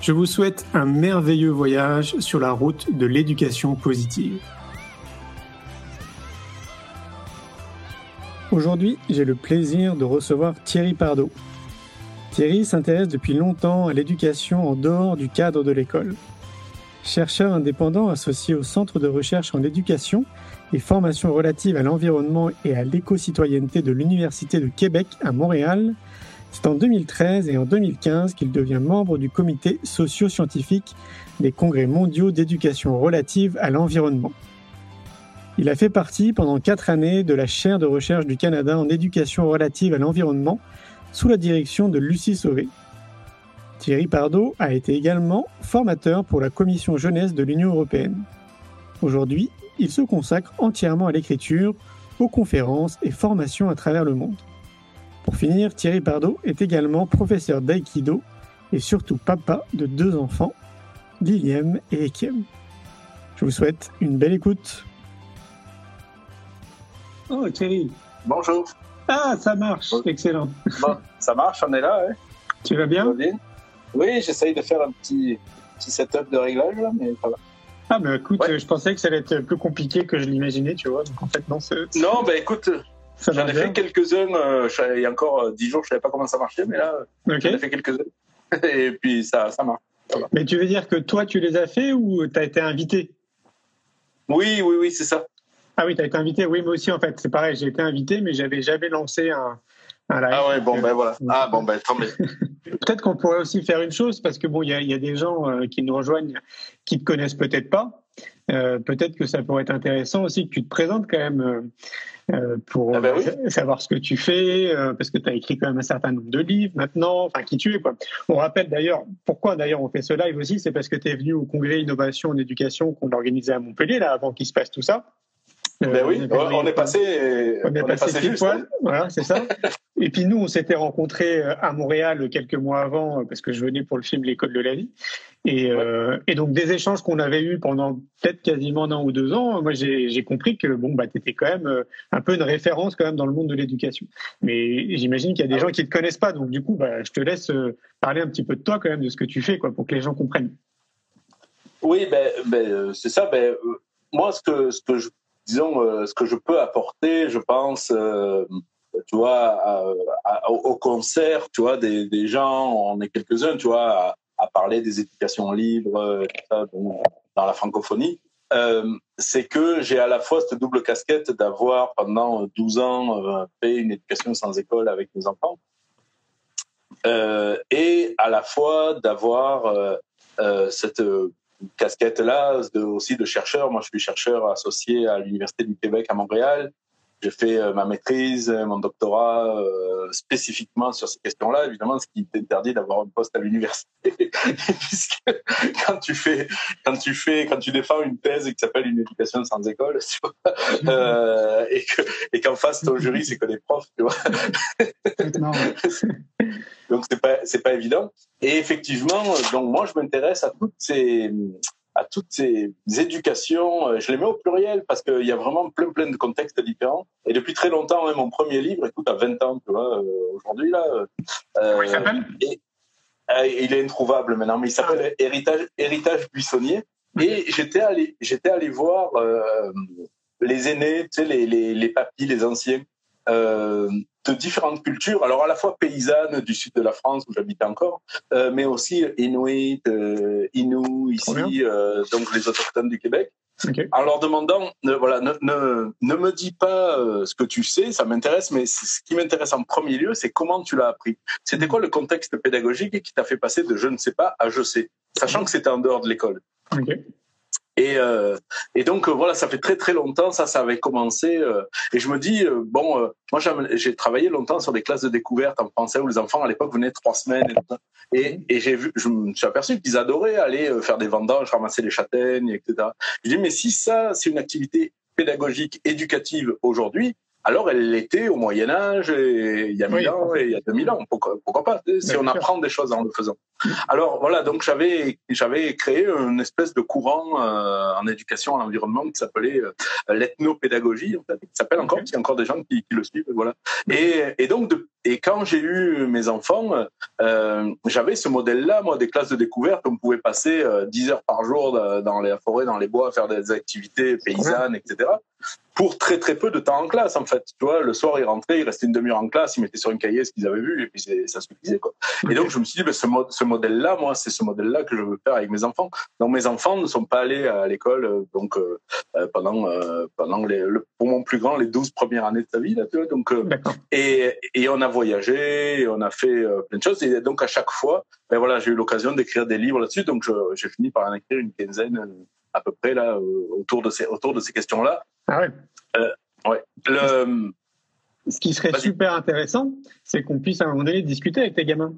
Je vous souhaite un merveilleux voyage sur la route de l'éducation positive. Aujourd'hui, j'ai le plaisir de recevoir Thierry Pardo. Thierry s'intéresse depuis longtemps à l'éducation en dehors du cadre de l'école. Chercheur indépendant associé au Centre de recherche en éducation et formation relative à l'environnement et à l'éco-citoyenneté de l'Université de Québec à Montréal, c'est en 2013 et en 2015 qu'il devient membre du comité socio-scientifique des congrès mondiaux d'éducation relative à l'environnement. Il a fait partie pendant quatre années de la chaire de recherche du Canada en éducation relative à l'environnement sous la direction de Lucie Sauvé. Thierry Pardo a été également formateur pour la commission jeunesse de l'Union européenne. Aujourd'hui, il se consacre entièrement à l'écriture, aux conférences et formations à travers le monde. Pour finir, Thierry Pardo est également professeur d'aïkido et surtout papa de deux enfants, Liliem et Ekiem. Je vous souhaite une belle écoute. Oh, Thierry. Bonjour. Ah, ça marche. Excellent. Bon, ça marche, on est là. Hein? Tu vas bien, Oui, j'essaye de faire un petit, petit setup de réglage, là, mais ça va. Ah, bah écoute, je pensais que ça allait être plus compliqué que je l'imaginais, tu vois. Donc en fait, non, c'est. Non, bah écoute, j'en ai fait quelques-uns. Euh, il y a encore euh, dix jours, je savais pas comment ça marchait, mais là, j'en ai fait quelques-uns. Et puis ça, ça marche. Mais tu veux dire que toi, tu les as fait ou tu as été invité? Oui, oui, oui, c'est ça. Ah oui, tu as été invité. Oui, moi aussi, en fait, c'est pareil. J'ai été invité, mais j'avais jamais lancé un, un live. Ah ouais, bon, ben voilà. Ah bon, ben tant mieux. peut-être qu'on pourrait aussi faire une chose, parce que bon, il y a, y a, des gens euh, qui nous rejoignent qui te connaissent peut-être pas. Euh, peut-être que ça pourrait être intéressant aussi que tu te présentes quand même euh, euh pour ah ben oui. savoir ce que tu fais, euh, parce que tu as écrit quand même un certain nombre de livres maintenant, enfin qui tu es. Quoi. On rappelle d'ailleurs, pourquoi d'ailleurs on fait ce live aussi, c'est parce que tu es venu au congrès Innovation en éducation qu'on a organisé à Montpellier, là, avant qu'il se passe tout ça. Ben oui, on est passé, on est passé, passé juste. Poil. Voilà, c'est ça. Et puis nous, on s'était rencontrés à Montréal quelques mois avant parce que je venais pour le film L'école de la vie. Et, euh, et donc des échanges qu'on avait eus pendant peut-être quasiment un ou deux ans, moi j'ai compris que bon bah t'étais quand même euh, un peu une référence quand même dans le monde de l'éducation. Mais j'imagine qu'il y a des gens qui te connaissent pas, donc du coup bah je te laisse euh, parler un petit peu de toi quand même de ce que tu fais quoi pour que les gens comprennent. Oui, ben, ben c'est ça. Ben moi ce que ce que je disons, euh, ce que je peux apporter, je pense, euh, tu vois, au concert, tu vois, des, des, gens, on est quelques-uns, tu vois, à, parler des éducations libres, ça, dans la francophonie. Euh, c'est que j'ai à la fois cette double casquette d'avoir pendant 12 ans euh, fait une éducation sans école avec mes enfants euh, et à la fois d'avoir cette casquette là aussi de chercheur. Moi, je suis chercheur associé à l'Université du Québec à Montréal. J'ai fait euh, ma maîtrise, mon doctorat euh, spécifiquement sur ces questions-là. Évidemment, ce qui t'interdit d'avoir un poste à l'université, puisque quand tu fais, quand tu fais, quand tu défends une thèse qui s'appelle une éducation sans école, tu vois, euh, et que et qu'en face ton jury c'est que des profs, tu vois. donc c'est pas c'est pas évident. Et effectivement, donc moi je m'intéresse à toutes ces à toutes ces éducations. Euh, je les mets au pluriel parce qu'il y a vraiment plein, plein de contextes différents. Et depuis très longtemps, hein, mon premier livre, écoute, à 20 ans, tu vois, euh, aujourd'hui, là. Euh, Comment il s'appelle? euh, Il est introuvable maintenant, mais il s'appelle ah. Héritage, Héritage buissonnier. Et j'étais allé, j'étais allé voir euh, les aînés, tu sais, les, les, les papis, les anciens, de différentes cultures, alors à la fois paysannes du sud de la France où j'habitais encore, euh, mais aussi inuit, euh, ici, euh, donc les autochtones du Québec, en leur demandant, ne, voilà, ne, ne, ne me dis pas euh, ce que tu sais, ça m'intéresse, mais ce qui m'intéresse en premier lieu, c'est comment tu l'as appris. C'était quoi le contexte pédagogique qui t'a fait passer de je ne sais pas à je sais, sachant que c'était en dehors de l'école? Et, euh, et donc euh, voilà, ça fait très très longtemps, ça, ça avait commencé. euh, et je me dis euh, bon, euh, moi j'ai travaillé longtemps sur des classes de découverte en français où les enfants à l'époque venaient trois semaines et tout ça. Et, et j'ai vu, je me suis aperçu qu'ils adoraient aller faire des vendanges, ramasser les châtaignes, etc. Je dis mais si ça c'est une activité pédagogique éducative aujourd'hui. Alors elle l'était au Moyen Âge, et il y a Oui, 1000 ans et il y a 2000 ans. Pourquoi, pourquoi pas Si Bien on sûr. apprend des choses en le faisant. Alors voilà, donc j'avais j'avais créé une espèce de courant euh, en éducation à l'environnement qui s'appelait euh, l'ethnopédagogie, en fait, qui s'appelle encore, parce qu'il y a encore des gens qui, qui le suivent, voilà. Et, et donc de- et quand j'ai eu mes enfants, euh, j'avais ce modèle-là, moi, des classes de découverte on pouvait passer euh, 10 heures par jour dans dans les forêts, dans les bois, faire des activités paysannes, etc. Pour très très peu de temps en classe, en fait. Tu vois, le soir, ils rentraient, ils restaient une demi-heure en classe, ils mettaient sur une cahier ce qu'ils avaient vu, et puis ça suffisait, quoi. Et donc, je me suis dit, ben, ce, mo- ce modèle-là, moi, c'est ce modèle-là que je veux faire avec mes enfants. Donc, mes enfants ne sont pas allés à l'école euh, donc euh, euh, pendant euh, pendant les, le, pour mon plus grand les 12 premières années de sa vie, là, tu vois. Donc, euh, et, et on a voyagé, et on a fait plein de choses. Et donc, à chaque fois, ben voilà, j'ai eu l'occasion d'écrire des livres là-dessus. Donc, j'ai fini par en écrire une quinzaine à peu près là autour de ces autour de ces questions-là. Ah ouais. Ouais. Le, Ce qui serait super intéressant, c'est qu'on puisse à un moment donné discuter avec tes gamins.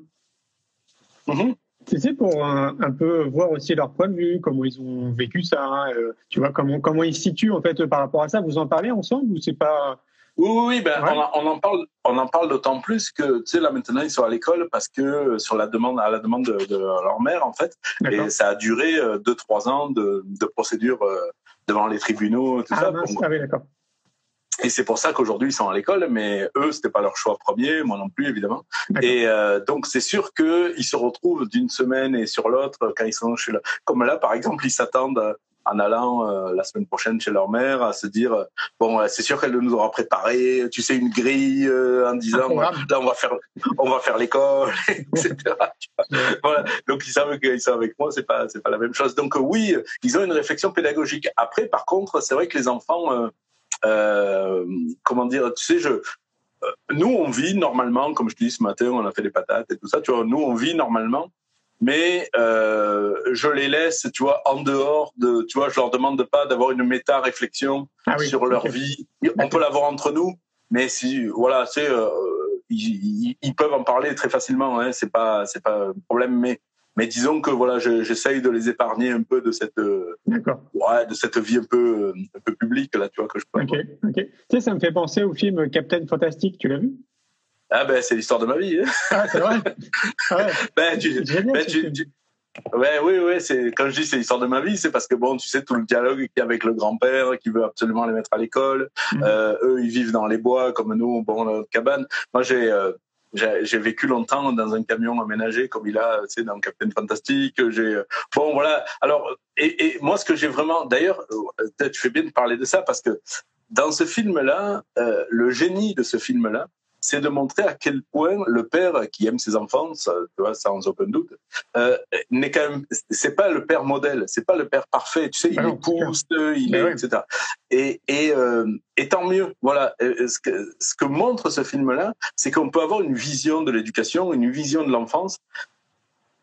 Mhm. Tu sais, pour un, un peu voir aussi leur point de vue, comment ils ont vécu ça, euh, tu vois, comment, comment ils se situent en fait par rapport à ça. Vous en parlez ensemble ou c'est pas. Oui, oui, oui, ben, Ouais. on, en- on en parle, on en parle d'autant plus que, tu sais, là maintenant ils sont à l'école parce que euh, sur la demande, à la demande de, de leur mère en fait, et ça a duré euh, deux, trois ans de, de procédure euh, devant les tribunaux, tout Ah, ça. mince, ah oui, d'accord. Et c'est pour ça qu'aujourd'hui ils sont à l'école, mais eux c'était pas leur choix premier, moi non plus évidemment. Et euh, donc c'est sûr que ils se retrouvent d'une semaine et sur l'autre quand ils sont chez la... comme là par exemple ils s'attendent en allant euh, la semaine prochaine chez leur mère à se dire euh, bon euh, c'est sûr qu'elle nous aura préparé tu sais une grille euh, en disant là on va faire on va faire l'école etc. Voilà. Donc ils savent qu'ils sont avec moi c'est pas c'est pas la même chose. Donc oui ils ont une réflexion pédagogique. Après par contre c'est vrai que les enfants euh, comment dire tu sais je nous, on vit normalement, comme je te dis ce matin, on a fait des patates et tout ça, tu vois, nous, on vit normalement, mais euh, je les laisse, tu vois, en dehors de, tu vois, je leur demande pas d'avoir une méta-réflexion Ah oui, sur leur vie. On peut l'avoir entre nous, mais si, voilà, c'est, euh, ils, peuvent en parler très facilement, hein, c'est pas, c'est pas un problème, mais, mais disons que voilà, je- j'essaye de les épargner un peu de cette, euh, ouais, de cette vie un peu, un peu publique là, tu vois, que je peux Ok. Ok. Tu sais, ça me fait penser au film Captain Fantastic. Tu l'as vu? Ah ben, c'est l'histoire de ma vie. Hein. Ah, c'est vrai. Ah ouais. Ben, tu, génial. Ben, tu- tu- Ouais, oui, oui, c'est quand je dis c'est l'histoire de ma vie, c'est parce que bon, tu sais tout le dialogue qu'il y a avec le grand-père qui veut absolument les mettre à l'école. Mhm. Euh, eux, ils vivent dans les bois comme nous, bon, dans notre cabane. Moi, j'ai euh, j'ai j'ai vécu longtemps dans un camion aménagé comme il a, tu sais, dans Captain Fantastic. J'ai euh, bon, voilà. Alors, et, et moi, ce que j'ai vraiment, d'ailleurs, tu fais bien de parler de ça parce que dans ce film-là, euh, le génie de ce film-là, c'est de montrer à quel point le père qui aime ses enfants, ça, tu vois, sans aucun doute, euh, n'est quand même, c'est pas le père modèle, c'est pas le père parfait. Tu sais, il Ah pousse, il est, ouais. etc. Et et, euh, et tant mieux. Voilà. Ce que ce que montre ce film-là, c'est qu'on peut avoir une vision de l'éducation, une vision de l'enfance,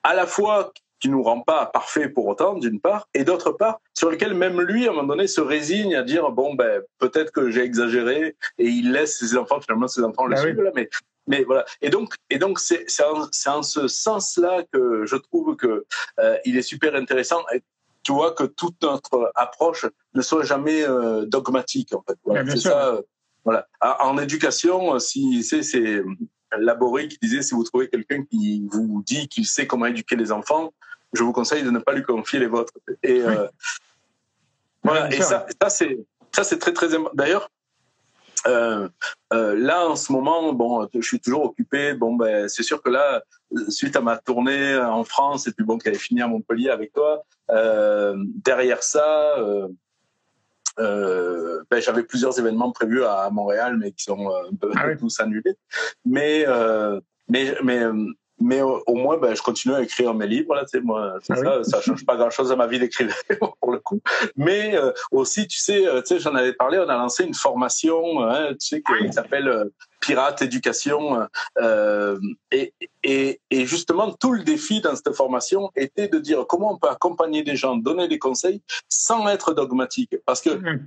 à la fois qui nous rend pas parfait pour autant, d'une part, et d'autre part, sur lequel même lui, à un moment donné, se résigne à dire bon ben peut-être que j'ai exagéré, et il laisse ses enfants finalement ses enfants le oui. suivent là, mais mais voilà. Et donc et donc c'est c'est en, en ce sens-là que je trouve que euh, il est super intéressant. Et tu vois que toute notre approche ne soit jamais euh, dogmatique en fait. Voilà, c'est ça. euh, voilà. En en éducation, euh, si c'est c'est Laborie qui disait si vous trouvez quelqu'un qui vous dit qu'il sait comment éduquer les enfants, je vous conseille de ne pas lui confier les vôtres. Et euh, voilà. Et ça, ça c'est ça c'est très très important. D'ailleurs. Euh, euh, là, en ce moment, bon, je suis toujours occupé. Bon, ben, c'est sûr que là, suite à ma tournée en France et puis bon, qui avait fini à Montpellier avec toi, euh, derrière ça, ben, j'avais plusieurs événements prévus à Montréal, mais qui sont un peu Ah oui. tous annulés. Mais, mais, mais, mais au, au moins, ben, je continue à écrire mes livres. Là, moi, Ah ça, oui. ça change pas grand-chose à ma vie d'écrivain pour le coup. Mais euh, aussi, tu sais, euh, tu sais, j'en avais parlé. On a lancé une formation, hein, tu sais, qui, qui s'appelle euh, Pirate Éducation. Euh, et, et, et justement, tout le défi dans cette formation était de dire comment on peut accompagner des gens, donner des conseils sans être dogmatique, parce que Mm.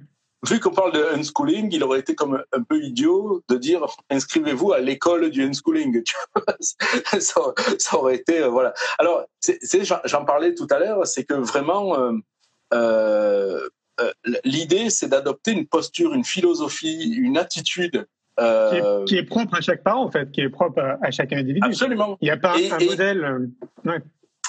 Vu qu'on parle de unschooling, il aurait été comme un peu idiot de dire inscrivez-vous à l'école du unschooling. Ça, ça aurait été euh, voilà. Alors, j'en, parlais tout à l'heure, c'est que vraiment euh, euh, l'idée, c'est d'adopter une posture, une philosophie, une attitude. Qui, est, qui est propre à chaque parent, en fait, qui est propre à, à chaque individu. absolument. Il n'y a pas Et- un et- modèle. ouais.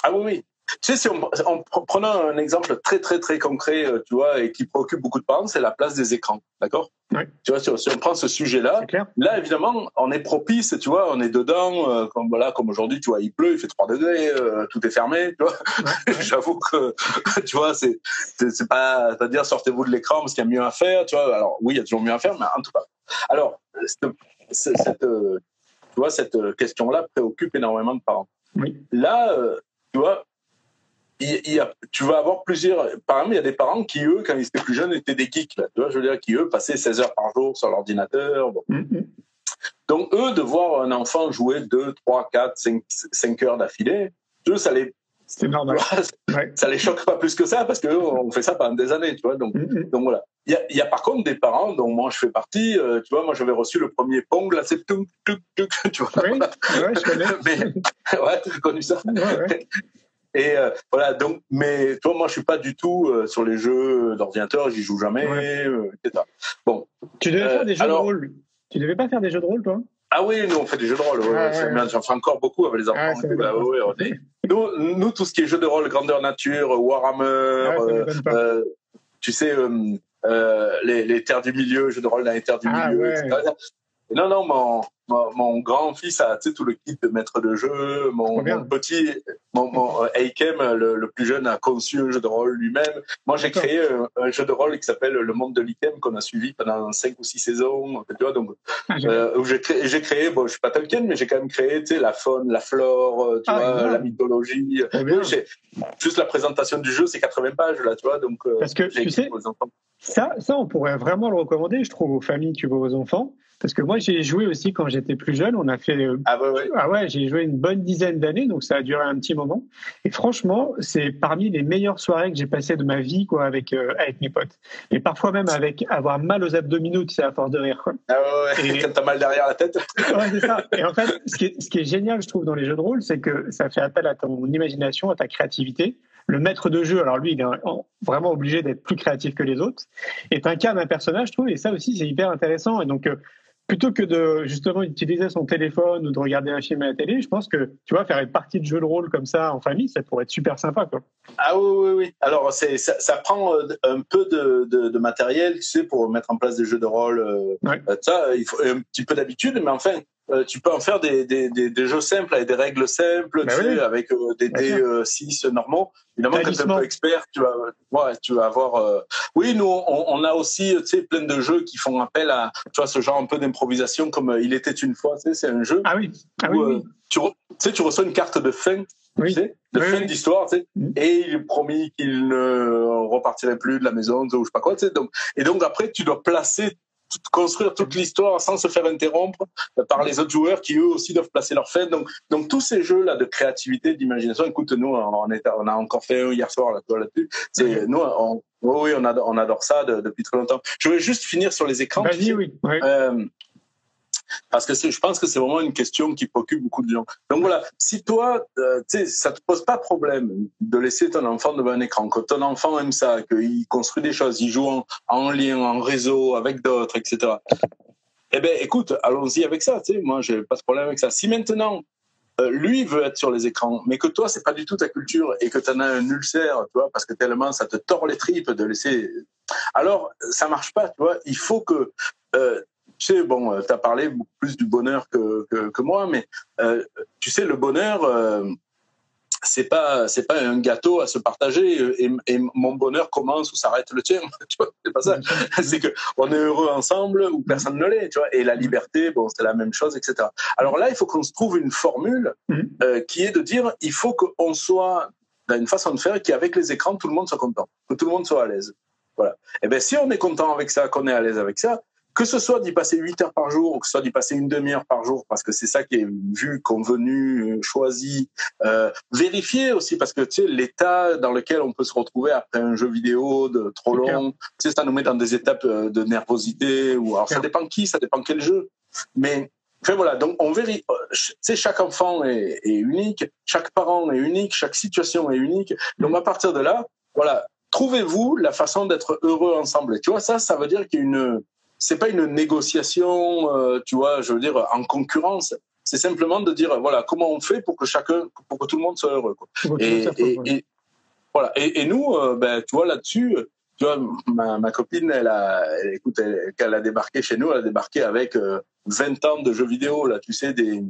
Ah oui, oui. Tu sais, si on, en pre- prenant un exemple très, très, très concret, euh, tu vois, et qui préoccupe beaucoup de parents, c'est la place des écrans. D'accord? Ouais. Tu vois, si on, si on prend ce sujet-là. Là, évidemment, on est propice, tu vois, on est dedans, euh, comme voilà, comme aujourd'hui, tu vois, il pleut, il fait 3 degrés, euh, tout est fermé, tu vois. Ouais. J'avoue que, tu vois, c'est, c'est, pas, à dire sortez-vous de l'écran parce qu'il y a mieux à faire, tu vois. Alors, oui, il y a toujours mieux à faire, mais en tout cas. Alors, cette, tu vois, cette question-là préoccupe énormément de parents. Oui. Là, euh, tu vois, il, il y a, tu vas avoir plusieurs. Par exemple, il y a des parents qui, eux, quand ils étaient plus jeunes, étaient des geeks, là, tu vois, je veux dire, qui, eux, passaient 16 heures par jour sur l'ordinateur. Bon. Mm, mm. Donc, eux, de voir un enfant jouer 2, 3, 4, 5, 5 heures d'affilée, eux, ça les, C'est normal. Ouais. ça les choque pas plus que ça, parce qu'eux, on fait ça pendant des années, tu vois. Donc, Mm, mm. donc voilà. Il y a, il y a par contre des parents dont moi je fais partie. euh, tu vois, moi j'avais reçu le premier Pong, là c'est tout, tout, tout, tu vois. Oui, ouais, je connais. Mais, ouais, tu as connu ça. Ouais, ouais. Et euh, voilà, donc, mais toi, moi je suis pas du tout euh, sur les jeux d'ordinateur, j'y joue jamais, Ouais. euh, etc. Bon. Tu devais faire des jeux alors- de rôle. Tu devais pas faire des jeux de rôle, toi Ah oui, nous on fait des jeux de rôle. ouais, Ah, J'en fais encore beaucoup avec les enfants. Ah, et ça tout, là, ouais, on est- nous, nous, tout ce qui est jeux de rôle, grandeur nature, Warhammer, euh, euh, tu sais, euh, les, les terres du milieu, jeux de rôle dans les terres du Ah, milieu, ouais. Non, non, mon, mon, mon grand-fils a tu tout le kit de maître de jeu. Mon, petit, mon, mon euh, Eikem, le, le plus jeune, a conçu un jeu de rôle lui-même. Moi, j'ai créé un, un jeu de rôle qui s'appelle Le Monde de l'Ikem, qu'on a suivi pendant cinq ou six saisons. Tu vois, donc, Ah, j'ai- euh, j'ai créé, créé, bon, je suis pas Tolkien, mais j'ai quand même créé, tu sais, la faune, la flore, euh, tu Ah, vois, la mythologie. Juste la présentation du jeu, c'est 80 pages, là, tu vois, donc, euh, Parce que, tu sais. Ça, ça, on pourrait vraiment le recommander, je trouve, aux familles qui voient aux enfants. Parce que moi, j'ai joué aussi quand j'étais plus jeune. On a fait. euh, Ah, ouais, ouais. Ah ouais, j'ai joué une bonne dizaine d'années, donc ça a duré un petit moment. Et franchement, c'est parmi les meilleures soirées que j'ai passées de ma vie, quoi, avec euh, avec mes potes. Et parfois même avec avoir mal aux abdominaux, tu sais, à force de rire. Quoi. Ah, ouais, ouais. Et- Quand t'as mal derrière la tête. Ouais, c'est ça. Et en fait, ce qui, est, ce qui est génial, je trouve, dans les jeux de rôle, c'est que ça fait appel à ton imagination, à ta créativité. Le maître de jeu, alors lui, il est en- vraiment obligé d'être plus créatif que les autres, est incarne un personnage, je trouve, et ça aussi, c'est hyper intéressant. Et donc, euh, plutôt que de justement utiliser son téléphone ou de regarder un film à la télé, je pense que, tu vois, faire une partie de jeu de rôle comme ça en famille, ça pourrait être super sympa, quoi. Ah oui, oui, oui. Alors, c'est, ça, ça prend euh, un peu de, de, de matériel, tu sais, pour mettre en place des jeux de rôle. euh, Ouais. euh, ça, il faut un petit peu d'habitude, mais enfin, euh, tu peux en faire des, des, des, des jeux simples, avec des règles simples, Bah tu oui. sais, avec euh, des Bien dés sûr. euh, 6 normaux. Évidemment, quand tu es un peu expert, tu vas, ouais, tu vas avoir... euh, Oui, nous, on, on a aussi, tu sais, plein de jeux qui font appel à, tu vois, ce genre un peu d'improvisation, comme Il était une fois, tu sais, c'est un jeu Ah oui, ah oui, où, oui. tu, re- tu sais, tu reçois une carte de fin tu sais, de fin d'histoire, tu sais, Mm. et il promis qu'il ne repartirait plus de la maison, ou je sais pas quoi, tu sais. Donc, et donc après, tu dois placer, tout- construire toute l'histoire sans se faire interrompre par les autres joueurs qui eux aussi doivent placer leur fin. Donc, donc tous ces jeux là de créativité, d'imagination. Écoute, nous, on, est, on a encore fait un hier soir là-dessus. C'est nous, on, oui, oui, on adore, on adore ça de- depuis très longtemps. Je voulais juste finir sur les écrans. Vas-y, oui. Euh, parce que je pense que c'est vraiment une question qui préoccupe beaucoup de gens. Donc voilà, si toi, euh, tu sais, ça te pose pas problème de laisser ton enfant devant un écran, que ton enfant aime ça, qu'il construit des choses, il joue en, en lien, en réseau avec d'autres, etc. Eh ben, écoute, allons-y avec ça. Tu sais, moi, j'ai pas de problème avec ça. Si maintenant euh, lui veut être sur les écrans, mais que toi, c'est pas du tout ta culture et que tu en as un ulcère, tu vois, parce que tellement ça te tord les tripes de laisser. Alors, ça marche pas, tu vois. Il faut que. Euh, tu sais, bon, tu as parlé beaucoup plus du bonheur que, que, que moi, mais euh, tu sais, le bonheur, euh, c'est pas c'est pas un gâteau à se partager et, et mon bonheur commence ou s'arrête le tien. Tu vois c'est pas ça. C'est que on est heureux ensemble ou personne ne l'est tu vois et la liberté bon c'est la même chose etc alors là il faut qu'on se trouve une formule Mhm. euh, qui est de dire il faut qu'on soit dans une façon de faire qui avec les écrans tout le monde soit content que tout le monde soit à l'aise. Voilà. Et ben si on est content avec ça qu'on est à l'aise avec ça que ce soit d'y passer 8 heures par jour ou que ce soit d'y passer une demi-heure par jour parce que c'est ça qui est vu, convenu, euh, choisi, euh, vérifié aussi parce que tu sais l'état dans lequel on peut se retrouver après un jeu vidéo de trop C'est long, tu sais ça nous met dans des étapes euh, de nervosité ou alors ça dépend qui, ça dépend quel jeu. Mais enfin voilà, donc on vérifie tu sais chaque enfant est, est unique, chaque parent est unique, chaque situation est unique. Donc à partir de là, voilà, trouvez-vous la façon d'être heureux ensemble. Et tu vois ça ça veut dire qu'il y a une c'est pas une négociation, euh, tu vois, je veux dire, en concurrence. C'est simplement de dire, voilà, comment on fait pour que chacun, pour que tout le monde soit heureux. Quoi. Et, voilà. Et, et nous, euh, ben, tu vois, là-dessus, tu vois, ma, ma copine, elle a, elle, écoute, elle, quand elle a débarqué chez nous, elle a débarqué avec euh, 20 ans de jeux vidéo, là, tu sais, des,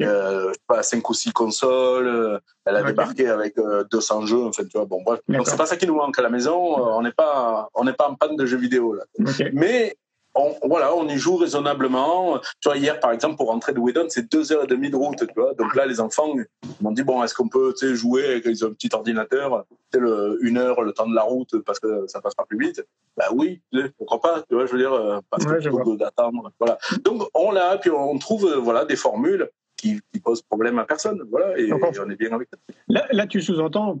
euh, je sais pas, 5 ou 6 consoles. Elle a débarqué avec euh, 200 jeux, en fait, tu vois. Bon, bref. Donc, c'est pas ça qui nous manque à la maison. On n'est pas, on n'est pas en panne de jeux vidéo, là. Mais on, voilà, on y joue raisonnablement. Tu vois, hier, par exemple, pour rentrer de Whedon, c'est deux heures et demie de route. Tu vois. Donc là, les enfants m'ont dit bon, est-ce qu'on peut tu sais, jouer avec un petit ordinateur, tu sais, le, une heure, le temps de la route, parce que ça passe pas plus vite? Bah oui, pourquoi pas. Tu vois, je veux dire, euh, parce Ouais, que d'attendre. Voilà. Donc on l'a, puis on trouve euh, voilà des formules qui, qui posent problème à personne. Voilà, et, et on est bien avec ça. Là, là, tu sous-entends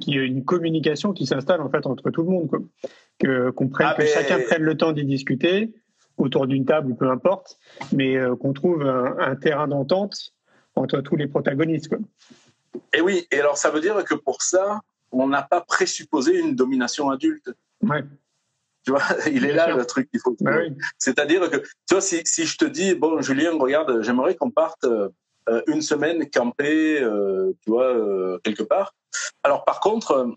qu'il y a une communication qui s'installe en fait entre tout le monde, quoi. Que, qu'on prenne, Ah, que mais- chacun prenne le temps d'y discuter autour d'une table ou peu importe, mais euh, qu'on trouve un, un terrain d'entente entre tous les protagonistes. Quoi. Et oui, et alors ça veut dire que pour ça, on n'a pas présupposé une domination adulte. Ouais. Tu vois, il est là sûr. le truc qu'il faut. Bah oui. C'est-à-dire que, tu vois, si, si je te dis, bon, Julien, regarde, j'aimerais qu'on parte euh, une semaine camper, euh, tu vois, euh, quelque part. Alors, par contre,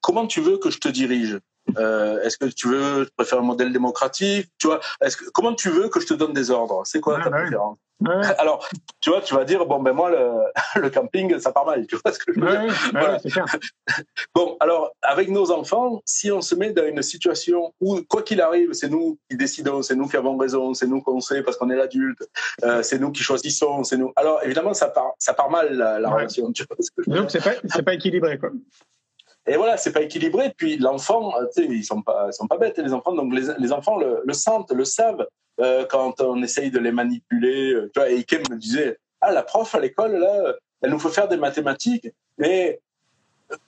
comment tu veux que je te dirige? Est-ce que tu veux, tu préfères un modèle démocratique? Tu vois, est-ce que, comment tu veux que je te donne des ordres? C'est quoi ta bah préférence? Ouais, Alors, tu vois, tu vas dire, bon, ben moi, le, le camping, ça part mal. Tu vois ce que je veux dire ouais, ouais, ouais, Voilà. c'est clair. Bon, alors, avec nos enfants, si on se met dans une situation où, quoi qu'il arrive, c'est nous qui décidons, c'est nous qui avons raison, c'est nous qu'on sait parce qu'on est l'adulte, euh, c'est nous qui choisissons, c'est nous. Alors, évidemment, ça part, ça part mal, la, relation. Tu vois ce que je veux Donc c'est pas, pas équilibré. Quoi. et voilà, c'est pas équilibré. Puis l'enfant, euh, tu sais, ils sont pas, ils sont pas bêtes les enfants. Donc les, les enfants le, le sentent, le savent euh, quand on essaye de les manipuler. euh, Tu vois, et Ikem me disait, ah la prof à l'école là, elle nous fait faire des mathématiques, mais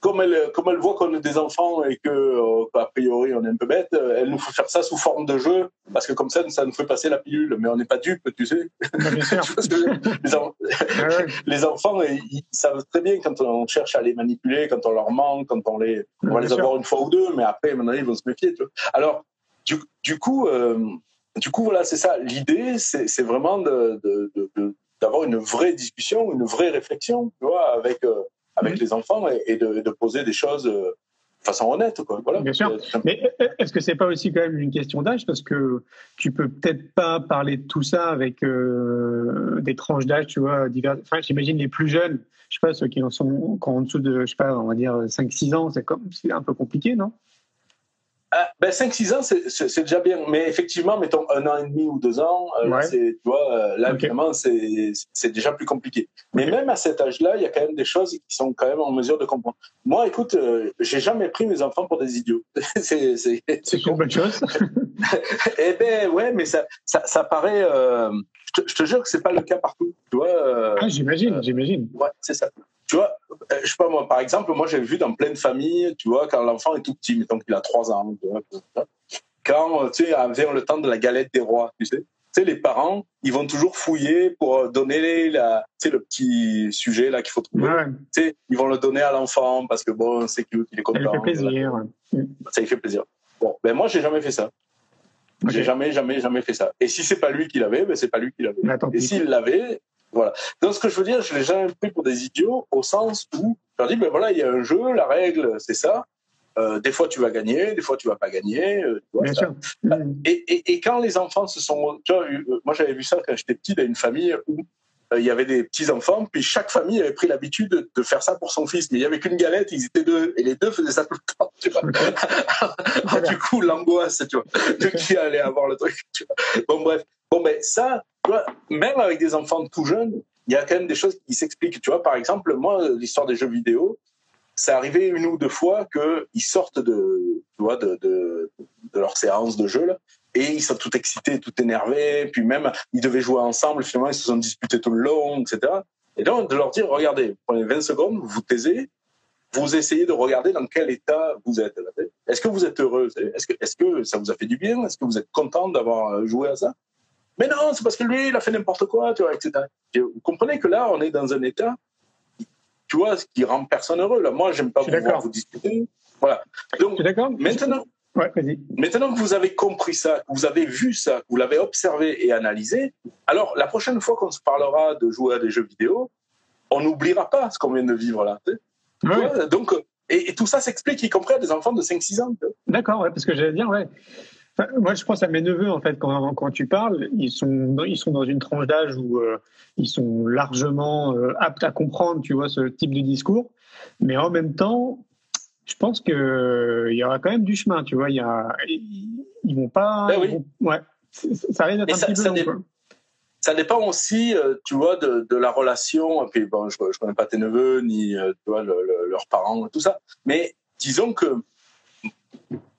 comme elle, comme elle voit qu'on est des enfants et que euh, a priori on est un peu bête, euh, elle nous fait faire ça sous forme de jeu parce que comme ça, ça nous fait passer la pilule. Mais on n'est pas dupes, tu sais. Bien sûr. Veux dire? Les, en- Ouais, ouais. les enfants, ils, savent très bien quand on cherche à les manipuler, quand on leur ment, quand on les, on va Bien les sûr. avoir une fois ou deux, mais après, maintenant, ils vont se méfier. Tu vois. Alors, du, du coup, euh, du coup, voilà, c'est ça. L'idée, c'est vraiment de, de, de- de- d'avoir une vraie discussion, une vraie réflexion, tu vois, avec euh, avec Mhm. les enfants et, et de, poser des choses euh, de façon honnête, quoi. Voilà. Bien sûr. Mais euh, est-ce que c'est pas aussi quand même une question d'âge? Parce que tu peux peut-être pas parler de tout ça avec euh, des tranches d'âge, tu vois, diverses. Enfin, j'imagine les plus jeunes, je sais pas ceux qui en sont en dessous de, je sais pas, on va dire 5-6 ans, c'est un peu compliqué, non? Ah, ben 5-6 ans, c'est- c'est c'est déjà bien. Mais effectivement, mettons un an et demi ou deux ans, euh, Ouais. c'est, tu vois, euh, là, Ok. évidemment, c'est c'est déjà plus compliqué. Mais même à cet âge-là, il y a quand même des choses qui sont quand même en mesure de comprendre. Moi, écoute, euh, j'ai jamais pris mes enfants pour des idiots. c'est c'est- C'est c'est une bonne chose. Eh ben ouais, mais ça, ça, ça paraît. euh, je, te, je te jure que c'est pas le cas partout. Tu vois. euh, Ah, j'imagine, j'imagine. Ouais, c'est ça. Tu vois, euh, je sais pas moi, par exemple, moi j'ai vu dans plein de familles, tu vois, quand l'enfant est tout petit, mettons qu'il a 3 ans, quand, euh, tu sais, vient le temps de la galette des rois, tu sais, tu sais, les parents, ils vont toujours fouiller pour donner la, tu sais, le petit sujet là qu'il faut trouver. Ouais, Tu sais, ils vont le donner à l'enfant parce que bon, c'est cute, il est ça content. lui fait plaisir. Ça lui fait plaisir. Bon, ben moi j'ai jamais fait ça. Ok. J'ai jamais, jamais, jamais fait ça. Et si c'est pas lui qui l'avait, ben c'est pas lui qui l'avait. Tant Et s'il l'avait, voilà. Donc ce que je veux dire, je l'ai jamais pris pour des idiots au sens où je leur dis, ben voilà, il y a un jeu, la règle, c'est ça. Euh, des fois tu vas gagner, des fois tu vas pas gagner. euh, tu vois, Bien ça. sûr. Et, et, et quand les enfants se sont, tu vois, euh, moi j'avais vu ça quand j'étais petit dans une famille où euh, il y avait des petits enfants, puis chaque famille avait pris l'habitude de, faire ça pour son fils. Il y avait qu'une galette, ils étaient deux, et les deux faisaient ça tout le temps. Tu vois. Alors, du coup, l'angoisse, tu vois, de qui allait avoir le truc. Tu vois. Bon bref, bon ben ça, tu vois, même avec des enfants tout jeunes, il y a quand même des choses qui s'expliquent. Tu vois, par exemple, moi, l'histoire des jeux vidéo, c'est arrivé une ou deux fois qu'ils sortent de, tu vois, de, de, de leur séance de jeu là, et ils sont tout excités, tout énervés, puis même ils devaient jouer ensemble, finalement ils se sont disputés tout le long, etc. Et donc de leur dire, regardez, prenez 20 secondes, vous taisez, vous essayez de regarder dans quel état vous êtes. Est-ce que vous êtes heureux Est-ce que, ça vous a fait du bien? Est-ce que vous êtes content d'avoir joué à ça? Mais non, c'est parce que lui, il a fait n'importe quoi, tu vois, etc. Et vous comprenez que là, on est dans un état, tu vois, qui rend personne heureux. Là, moi, j'aime pas vous voir vous discuter. Voilà. Donc, maintenant, Ouais, Maintenant que vous avez compris ça, que vous avez vu ça, que vous l'avez observé et analysé, alors la prochaine fois qu'on se parlera de jouer à des jeux vidéo, on n'oubliera pas ce qu'on vient de vivre là. Ouais. Donc, et, et, tout ça s'explique, y compris à des enfants de 5-6 ans. D'accord, ouais, parce que j'allais dire, ouais. Enfin, moi, je pense à mes neveux, en fait, quand, quand tu parles, ils sont, ils sont dans une tranche d'âge où euh, ils sont largement euh, aptes à comprendre, tu vois, ce type de discours. Mais en même temps, je pense qu'il il y aura quand même du chemin, tu vois. Y a, ils vont pas. Ben oui. vont, ouais, ça d'être un ça, petit ça peu long, quoi. ça dépend aussi, euh, tu vois, de, de, la relation. Et puis, bon, je, je connais pas tes neveux ni euh, tu vois le, le, leurs parents, tout ça. Mais disons que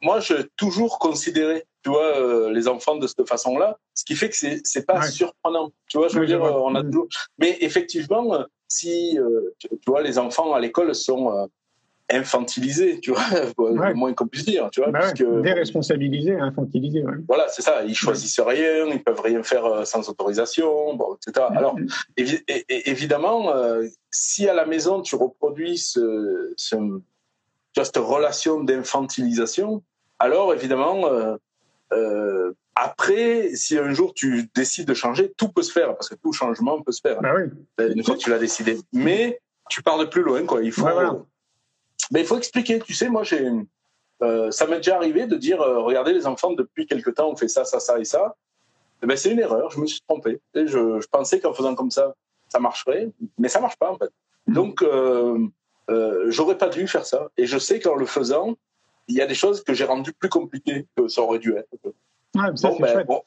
moi, j'ai toujours considéré, tu vois, euh, les enfants de cette façon-là, ce qui fait que c'est c'est pas Ouais. surprenant. Tu vois, je veux dire, on a toujours. Mais effectivement, euh, si euh, tu, tu vois, les enfants à l'école sont euh, infantilisés, tu vois, Ouais. le moins qu'on puisse dire, tu vois, Bah puisque déresponsabilisé, infantilisé. Ouais. voilà, c'est ça. Ils choisissent rien, ils peuvent rien faire sans autorisation, bon, etc. Alors, Mm. évi- é- évidemment, si à la maison tu reproduis ce, ce, tu cette relation d'infantilisation, alors évidemment, euh, euh, après, si un jour tu décides de changer, tout peut se faire, parce que tout changement peut se faire, Bah oui. euh, une fois que tu l'as décidé. Mais tu pars de plus loin, quoi. Il faut, voilà. mais il faut expliquer. Tu sais, moi, j'ai, euh, ça m'est déjà arrivé de dire, regardez, les enfants, depuis quelque temps, on fait ça, ça, ça et ça. Eh ben, c'est une erreur. Je me suis trompé. Et je, je pensais qu'en faisant comme ça, ça marcherait, mais ça marche pas en fait. Donc, euh, euh, j'aurais pas dû faire ça. Et je sais qu'en le faisant, il y a des choses que j'ai rendues plus compliquées que ça aurait dû être. Ouais, ça, Bon, ben, bon,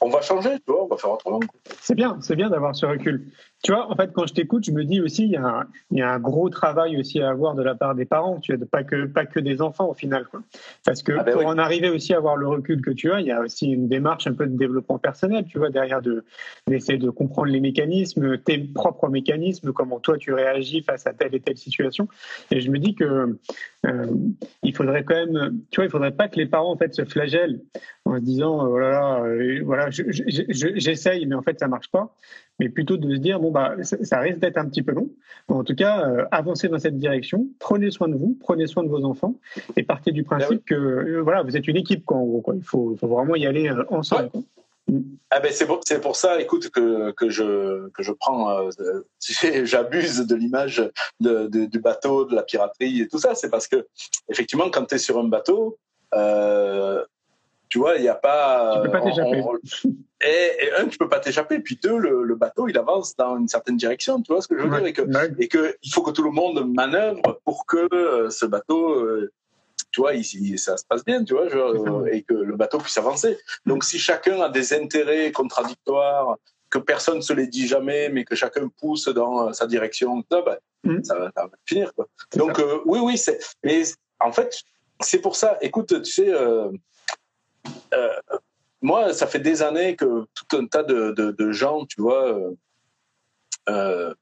on va changer, tu vois, on va faire autrement. C'est bien, c'est bien d'avoir ce recul. Tu vois, en fait, quand je t'écoute, je me dis aussi, il y, a un, il y a un gros travail aussi à avoir de la part des parents, tu vois, pas que, pas que des enfants au final. Quoi. Parce que Ah ben pour oui. en arriver aussi à avoir le recul que tu as, il y a aussi une démarche un peu de développement personnel, tu vois, derrière de, d'essayer de comprendre les mécanismes, tes propres mécanismes, comment toi tu réagis face à telle et telle situation. Et je me dis que euh, il faudrait quand même, tu vois, il faudrait pas que les parents en fait se flagellent en se disant, euh, oh là là, euh, voilà, je- je- je- j'essaye, mais en fait ça marche pas mais plutôt de se dire bon bah ça, ça risque d'être un petit peu long. En tout cas, euh, avancez dans cette direction, prenez soin de vous, prenez soin de vos enfants et partez du principe que euh, voilà vous êtes une équipe quoi, en gros, quoi. Il faut, faut vraiment y aller euh, ensemble. quoi. Ah ben c'est pour, c'est pour ça, écoute, que, que je que je prends, euh, j'abuse de l'image de, de- du bateau, de la piraterie et tout ça. C'est parce que effectivement, quand tu es sur un bateau, euh, tu vois, il n'y a pas. Tu peux pas t'échapper. Et, et un, tu peux pas t'échapper. Puis deux, le, le bateau, il avance dans une certaine direction. Tu vois ce que je veux Ouais. dire et que Ouais. et que il faut que tout le monde manœuvre pour que euh, ce bateau, euh, tu vois, ici ça se passe bien, tu vois, euh, et que le bateau puisse avancer. Donc si chacun a des intérêts contradictoires, que personne se les dit jamais, mais que chacun pousse dans euh, sa direction, ça, ben, Mm. ça, va, ça va finir. Quoi. Donc euh, oui, oui, c'est. Mais en fait, c'est pour ça. Écoute, tu sais. euh, moi, ça fait des années que tout un tas de, de, de gens, tu vois, euh, euh,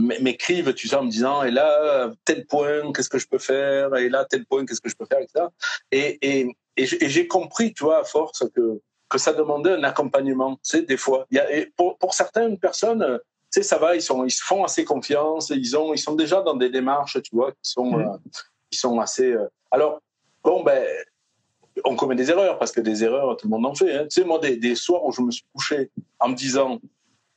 m'écrivent, tu sais, en me disant, et là, tel point, qu'est-ce que je peux faire Et là, tel point, qu'est-ce que je peux faire etc. Et, et, et j'ai compris, tu vois, à force, que, que ça demandait un accompagnement, tu sais, des fois. Il y a, et pour, pour certaines personnes, euh, tu sais, ça va, ils, sont, ils se font assez confiance, ils, ont, ils sont déjà dans des démarches, tu vois, qui sont, euh, qui sont assez... euh, alors, bon, ben, on commet des erreurs, parce que des erreurs, tout le monde en fait. Hein. Tu sais, moi, des, des soirs où je me suis couché en me disant,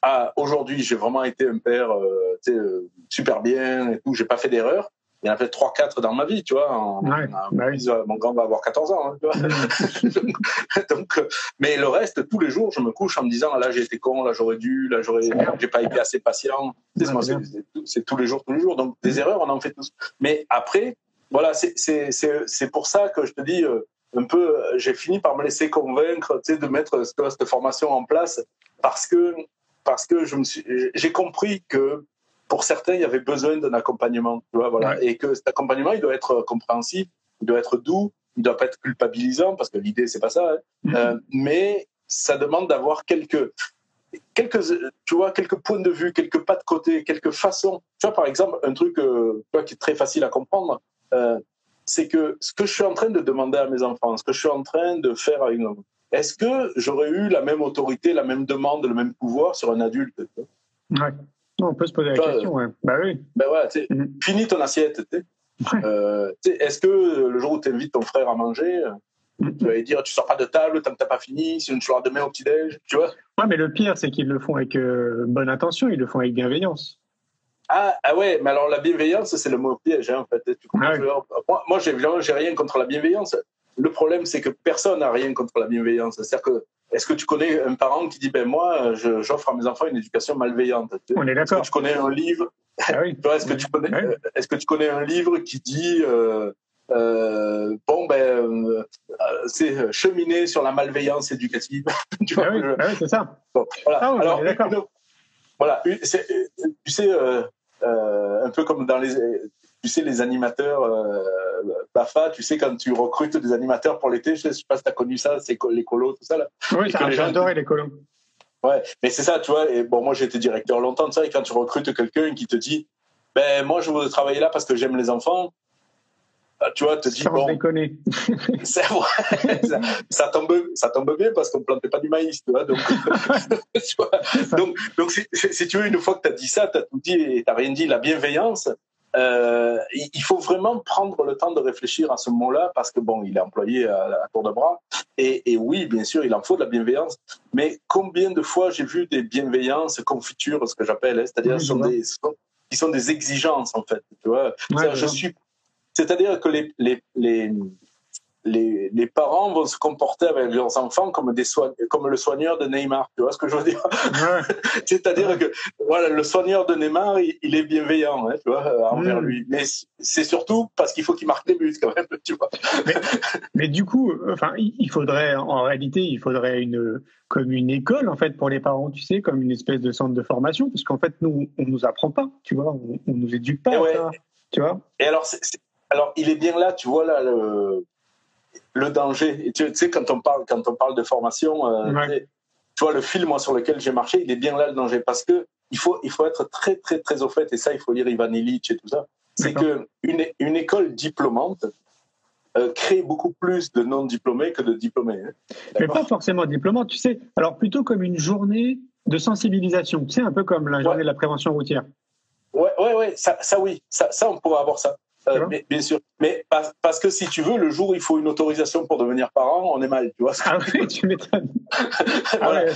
ah, aujourd'hui, j'ai vraiment été un père euh, euh, super bien et tout, j'ai pas fait d'erreur. il y en a peut-être 3-4 dans ma vie, tu vois. En, Ouais, en- bah. Mon grand va avoir 14 ans, hein, tu vois. donc, euh, mais le reste, tous les jours, je me couche en me disant, là, j'ai été con, là, j'aurais dû, là, j'aurais, j'ai pas été assez patient. Tu sais, Ouais, moi, c'est tous les jours, tous les jours. Donc, des erreurs, on en fait tous. Mais après, voilà, c'est pour ça que je te dis, euh, un peu, j'ai fini par me laisser convaincre, de mettre cette, cette formation en place parce que, parce que je me suis, j'ai compris que pour certains, il y avait besoin d'un accompagnement, tu vois, voilà, et que cet accompagnement, il doit être compréhensif, il doit être doux, il doit pas être culpabilisant parce que l'idée c'est pas ça, hein. Mhm. Euh, mais ça demande d'avoir quelques quelques tu vois quelques points de vue, quelques pas de côté, quelques façons. Tu vois par exemple un truc euh, qui est très facile à comprendre, euh, c'est que ce que je suis en train de demander à mes enfants, ce que je suis en train de faire avec eux, est-ce que j'aurais eu la même autorité, la même demande, le même pouvoir sur un adulte Ouais. On peut se poser la question, ouais. Bah oui. Ben ouais, Mhm. finis ton assiette. tu sais. Ouais. Euh, Est-ce que le jour où tu invites ton frère à manger, Mhm. tu vas lui dire tu sors pas de table tant que t'as pas fini, sinon tu l'auras demain au petit-déj, tu vois? Ouais, mais le pire, c'est qu'ils le font avec euh, bonne intention, ils le font avec bienveillance. Ah, ah ouais, mais alors la bienveillance, c'est le mot piège, hein, en fait. Tu Ah. Moi, moi j'ai rien contre la bienveillance. Le problème, c'est que personne n'a rien contre la bienveillance. C'est-à-dire que, est-ce que tu connais un parent qui dit, ben moi, j'offre à mes enfants une éducation malveillante? On est Est-ce que d'accord. tu connais un livre? Ah oui. Vois, Est-ce que tu connais Ouais. euh, Est-ce que tu connais un livre qui dit euh, euh, bon ben euh, c'est cheminer sur la malveillance éducative? Tu vois, Ah je- ah oui, c'est ça. bon, voilà. Ah oui, Alors on est d'accord. une- voilà, c'est- euh, tu sais euh, euh, un peu comme dans les tu sais les animateurs euh, Bafa, tu sais quand tu recrutes des animateurs pour l'été, je sais pas si tu as connu ça, c'est les colos tout ça là. Oui, ça, j'ai gens- adoré les colons. Ouais, mais c'est ça, tu vois. Et bon, moi, été directeur longtemps de ça. Et quand tu recrutes quelqu'un qui te dit, ben, moi, je veux travailler là parce que j'aime les enfants, tu vois, te dis, bon, déconner. c'est vrai, ça, ça tombe, ça tombe bien parce qu'on ne plantait pas du maïs, tu vois. Donc, tu vois, donc, donc si, si tu veux, une fois que tu as dit ça, tu as tout dit et tu n'as rien dit, la bienveillance, euh, il faut vraiment prendre le temps de réfléchir à ce mot-là parce que, bon, il est employé à, à tour de bras. Et, et oui, bien sûr, il en faut de la bienveillance. Mais combien de fois j'ai vu des bienveillances confitures, ce que j'appelle, hein, c'est-à-dire Oui, sont des, sont- qui sont des exigences, en fait. Tu vois Ouais, je suis, c'est-à-dire que les, les, les, les, les parents vont se comporter avec leurs enfants comme, des soigne- comme le soigneur de Neymar. Tu vois ce que je veux dire? Ouais. C'est-à-dire que voilà, le soigneur de Neymar, il, il est bienveillant hein, tu vois, envers Mm. lui. Mais c'est surtout parce qu'il faut qu'il marque des buts quand même. Tu vois. Mais du coup, enfin, il faudrait, en réalité, il faudrait une, comme une école, en fait, pour les parents, tu sais, comme une espèce de centre de formation, parce qu'en fait, nous, on nous apprend pas, tu vois, on, on nous éduque pas ouais. tu vois. Et alors, c'est- alors, il est bien là, tu vois là le, le danger. Et tu, tu sais, quand on parle, quand on parle de formation, euh, Ouais. tu vois le fil moi sur lequel j'ai marché, il est bien là le danger parce que il faut, il faut être très très très au fait et ça, il faut lire Ivan Illich et tout ça. C'est que une, une école diplômante euh, crée beaucoup plus de non diplômés que de diplômés. hein. Mais pas forcément diplômante, tu sais. Alors plutôt comme une journée de sensibilisation, tu sais, un peu comme la journée Ouais. de la prévention routière. Ouais, ouais, ouais, ça, ça oui, ça, ça on pourrait avoir ça. Euh, Tu mais- bien sûr. Mais parce, parce que si tu veux, le jour où il faut une autorisation pour devenir parent, on est mal, tu vois. Ah oui, tu m'étonnes. Ah Voilà. ouais,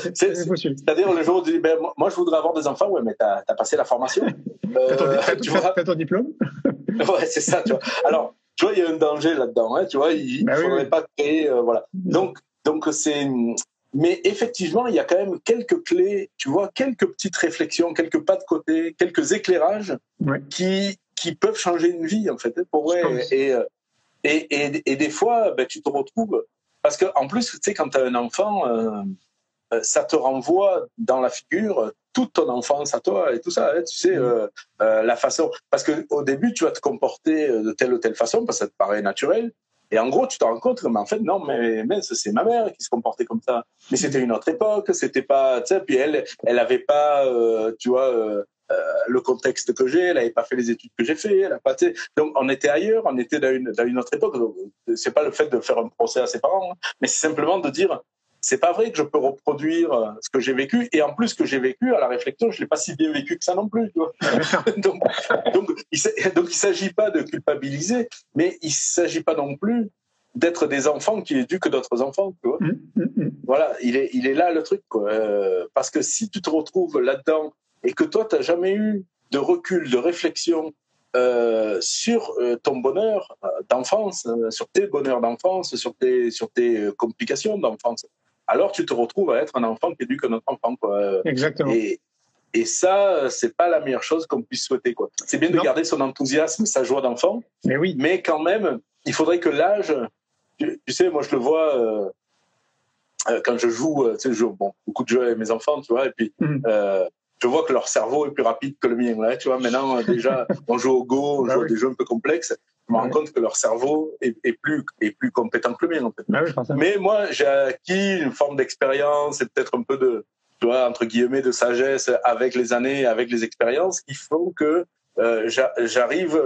possible. C'est-à-dire le jour où tu dis, ben, moi- je voudrais avoir des enfants, ouais, mais t'as as passé la formation. T'as ton, Euh, t'as- tu t'as- vois ton diplôme Ouais, c'est ça, tu vois. Alors, tu vois, il y a un danger là-dedans, hein, tu vois, il Bah ne oui, faudrait oui. pas créer, euh, voilà. Donc, donc c'est. Mais effectivement, il y a quand même quelques clés, tu vois, quelques petites réflexions, quelques pas de côté, quelques éclairages Ouais. qui, qui peuvent changer une vie, en fait, hein, pour vrai. Et, euh, et, et, et des fois, ben, tu te retrouves. Parce qu'en plus, tu sais, quand tu as un enfant, euh, euh, ça te renvoie dans la figure toute ton enfance à toi et tout ça. hein, tu sais, Mm. euh, euh, la façon. Parce qu'au début, tu vas te comporter de telle ou telle façon parce que ça te paraît naturel. Et en gros, tu te rends compte que, mais en fait, non, mais, mais c'est ma mère qui se comportait comme ça. Mais c'était une autre époque, c'était pas, tu sais, puis elle, elle avait pas, euh, tu vois, euh, euh, le contexte que j'ai, elle n'avait pas fait les études que j'ai fait, elle a pas, donc on était ailleurs, on était dans une, dans une autre époque. C'est pas le fait de faire un procès à ses parents, hein, mais c'est simplement de dire, c'est pas vrai que je peux reproduire euh, ce que j'ai vécu, et en plus ce que j'ai vécu à la réflexion, je l'ai pas si bien vécu que ça non plus, donc, donc, il ne donc, il s'agit pas de culpabiliser, mais il s'agit pas non plus d'être des enfants qui éduquent d'autres enfants, tu vois. Hum, hum, hum. Voilà, il est, il est là le truc, quoi. Euh, parce que si tu te retrouves là-dedans et que toi, tu n'as jamais eu de recul, de réflexion euh, sur euh, ton bonheur euh, d'enfance, sur tes bonheurs d'enfance, sur tes, sur tes complications d'enfance. Alors tu te retrouves à être un enfant qui éduque un autre enfant. Quoi. Exactement. Et, et ça, c'est pas la meilleure chose qu'on puisse souhaiter. Quoi. C'est bien de garder son enthousiasme, sa joie d'enfant, mais oui. Mais quand même, il faudrait que l'âge, tu, sais, moi je le vois quand je joue, tu sais, je joue bon, beaucoup de jeux avec mes enfants, tu vois, et puis mm. Euh, je vois que leur cerveau est plus rapide que le mien. Là, tu vois, maintenant, déjà, on joue au Go, on bah joue à des jeux un peu complexes. Je me rends compte que leur cerveau est, est, plus, est plus compétent que le mien, en fait. Bah oui, Mais moi, j'ai acquis une forme d'expérience et peut-être un peu de, tu vois, entre guillemets, de sagesse avec les années, avec les expériences qui font que euh, j'arrive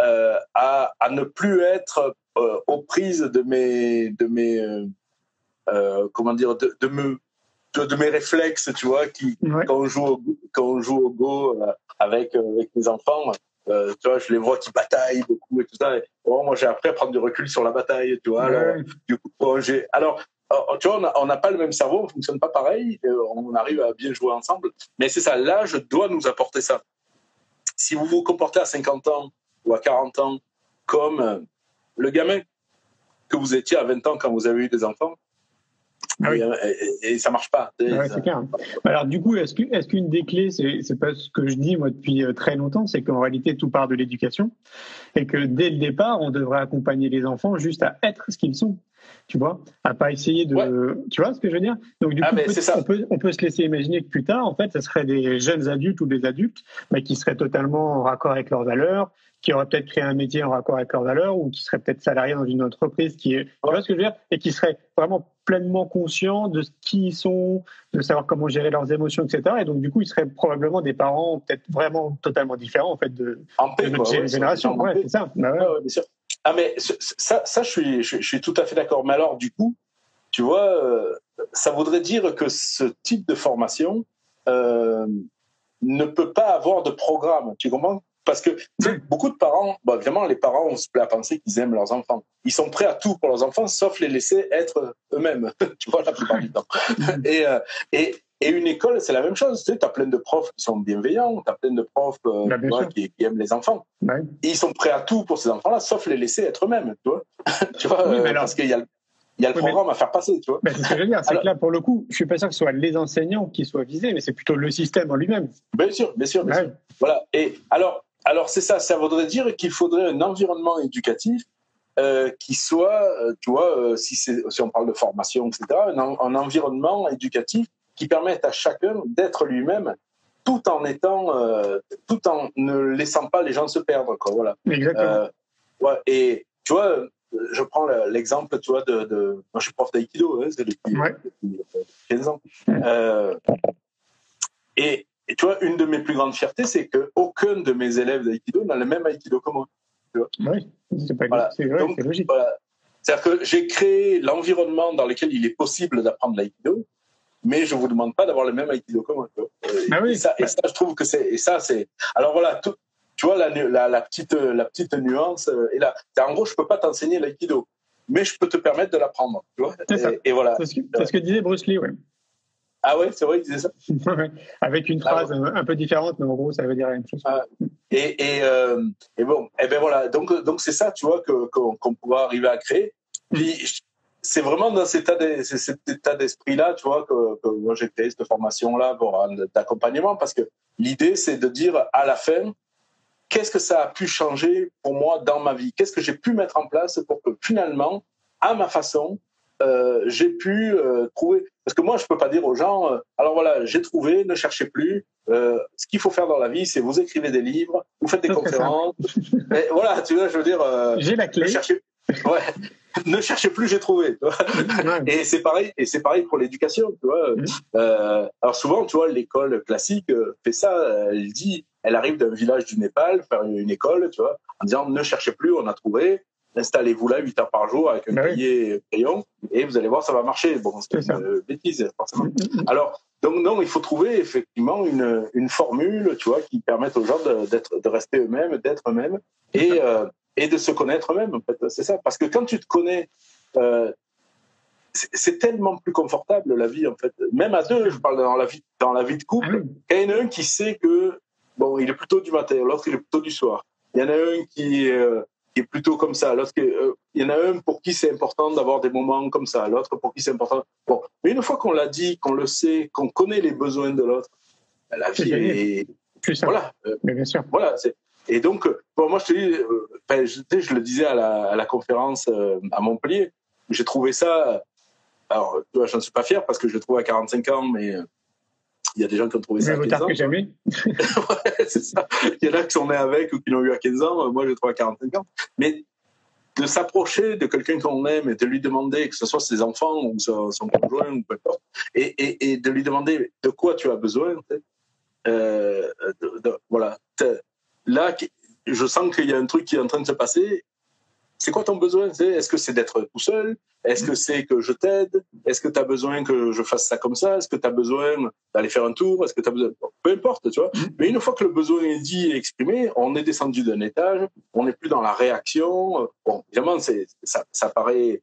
euh, à, à, ne plus être euh, aux prises de mes, de mes, euh, euh comment dire, de, de me de mes réflexes, tu vois, qui quand on joue au, quand on joue au go euh, avec euh, avec mes enfants, euh, tu vois, je les vois qui bataillent beaucoup et tout ça. Et, moi, j'ai appris à prendre du recul sur la bataille, tu vois. Alors, du coup, j'ai alors tu vois, on n'a pas le même cerveau, on fonctionne pas pareil, on arrive à bien jouer ensemble. Mais c'est ça, l'âge doit nous apporter ça. Si vous vous comportez à 50 ans ou à 40 ans comme le gamin que vous étiez à 20 ans quand vous avez eu des enfants, ah oui. et, et, ça marche pas. Ah c'est clair. Alors du coup, est-ce qu'une est des clés, c'est pas ce que je dis moi depuis euh, très longtemps, c'est qu'en réalité tout part de l'éducation et que dès le départ, on devrait accompagner les enfants juste à être ce qu'ils sont. Tu vois, à pas essayer de. Tu vois ce que je veux dire? Donc du ah, coup, on, peut, on, peut, se laisser imaginer que plus tard, en fait, ce serait des jeunes adultes ou des adultes mais qui seraient totalement en raccord avec leurs valeurs, qui auraient peut-être créé un métier en raccord avec leurs valeurs ou qui seraient peut-être salariés dans une entreprise qui est, vois ce que je veux dire, et qui seraient vraiment pleinement conscients de qui ils sont, de savoir comment gérer leurs émotions, etc. Et donc du coup, ils seraient probablement des parents peut-être vraiment totalement différents en fait de, notre génération. Ouais, c'est ça. Bah bien sûr. Ah mais ça, ça je suis, je, suis tout à fait d'accord. Mais alors du coup, tu vois, euh, ça voudrait dire que ce type de formation euh, ne peut pas avoir de programme. Tu comprends? Parce que beaucoup de parents, bon, évidemment, les parents, on se plaît à penser qu'ils aiment leurs enfants. Ils sont prêts à tout pour leurs enfants, sauf les laisser être eux-mêmes, tu vois, la plupart du temps. et, euh, et, et une école, c'est la même chose. Tu sais, as plein de profs qui sont bienveillants, tu as plein de profs euh, bah, qui, aiment les enfants. ils sont prêts à tout pour ces enfants-là, sauf les laisser être eux-mêmes, tu vois. tu vois euh, parce qu'il y a il y a le programme à faire passer, tu vois. c'est ce que je veux dire, c'est que là, pour le coup, je suis pas sûr que ce soit les enseignants qui soient visés, mais c'est plutôt le système en lui-même. Bien sûr, bien sûr, bien sûr. Voilà. Et alors, alors c'est ça, ça voudrait dire qu'il faudrait un environnement éducatif euh, qui soit, euh, tu vois, euh, si, si on parle de formation, etc., un, environnement éducatif qui permette à chacun d'être lui-même tout en étant, tout en ne laissant pas les gens se perdre, quoi, voilà. Exactement. ouais, et tu vois, je prends l'exemple, tu vois, de, de, moi je suis prof d'aïkido, hein, c'est depuis, ouais. depuis, 15 ans. et et tu vois, une de mes plus grandes fiertés, c'est qu'aucun de mes élèves d'aïkido n'a le même aïkido que moi. Oui, c'est pas voilà. c'est logique. C'est-à-dire que j'ai créé l'environnement dans lequel il est possible d'apprendre l'aïkido, mais je vous demande pas d'avoir le même aïkido que moi. Ah oui. et, ça, et ça, je trouve que c'est et ça c'est. Alors voilà, tu vois la, la, la, petite la petite nuance est là. En gros, je peux pas t'enseigner l'aïkido, mais je peux te permettre de l'apprendre. Tu vois et, voilà. C'est ce, ce, que disait Bruce Lee, oui. Ah ouais, c'est vrai, il disait ça. Avec une ah phrase un peu différente, mais en gros, ça veut dire la même chose. Ah, et, et, euh, et, bon, et ben voilà, donc donc c'est ça, tu vois, qu'on pourra arriver à créer. Puis c'est vraiment dans cet état, d'esprit-là, tu vois, que, que moi j'ai créé cette formation-là d'accompagnement, parce que l'idée, c'est de dire à la fin, qu'est-ce que ça a pu changer pour moi dans ma vie? Qu'est-ce que j'ai pu mettre en place pour que finalement, à ma façon, euh, j'ai pu euh, trouver. Parce que moi, je peux pas dire aux gens, euh, alors voilà, j'ai trouvé, ne cherchez plus. ce qu'il faut faire dans la vie, c'est vous écrivez des livres, vous faites des conférences. Et voilà, tu vois, je veux dire. j'ai la clé. Ne cherchez, ouais, ne cherchez plus, j'ai trouvé. et c'est pareil, et c'est pareil pour l'éducation, tu vois. Mm. alors souvent, tu vois, l'école classique fait ça. Elle dit, elle arrive d'un village du Népal faire une école, tu vois, en disant ne cherchez plus, on a trouvé installez-vous là 8 heures par jour avec un bah crayon et vous allez voir, ça va marcher. Bon, c'est une bêtise, forcément. Alors, donc non, il faut trouver effectivement une, une formule, tu vois, qui permette aux gens d'être, de, rester eux-mêmes, d'être eux-mêmes et, euh, et de se connaître eux-mêmes. En fait, c'est ça. Parce que quand tu te connais, euh, c'est tellement plus confortable la vie en fait. Même à deux, je parle dans la vie, dans la vie de couple. Ah il y en a un qui sait que bon, il est plutôt du matin, l'autre il est plutôt du soir il y en a un qui, euh, qui est plutôt comme ça. L'autre, euh, il y en a un pour qui c'est important d'avoir des moments comme ça. L'autre pour qui c'est important. Bon, mais une fois qu'on l'a dit, qu'on le sait, qu'on connaît les besoins de l'autre, la vie est, Plus simple. voilà. euh, Mais bien sûr. voilà. Et donc, euh, bon, moi, je te dis, euh, ben, je, je le disais à la, à la conférence à Montpellier, j'ai trouvé ça. Alors, vois, j'en suis pas fier parce que je l'ai trouvé à 45 ans, mais il y a des gens qui ont trouvé ça 15 tard que jamais. Ouais, c'est ça. Il y en a qui sont nés avec ou qui l'ont eu à 15 ans. Moi, je l'ai trouvé à 45 ans. Mais de s'approcher de quelqu'un qu'on aime et de lui demander, que ce soit ses enfants ou son, conjoint ou peu importe, et, et, et de lui demander de quoi tu as besoin. Euh, de- de- voilà. Là, je sens qu'il y a un truc qui est en train de se passer. C'est quoi ton besoin Est-ce que c'est d'être tout seul? Est-ce que c'est que je t'aide? Est-ce que tu as besoin que je fasse ça comme ça? Est-ce que tu as besoin d'aller faire un tour? Est-ce que tu as besoin Peu importe, tu vois. Mais une fois que le besoin est dit et exprimé, on est descendu d'un étage, on n'est plus dans la réaction. Bon, évidemment, c'est, ça, ça paraît,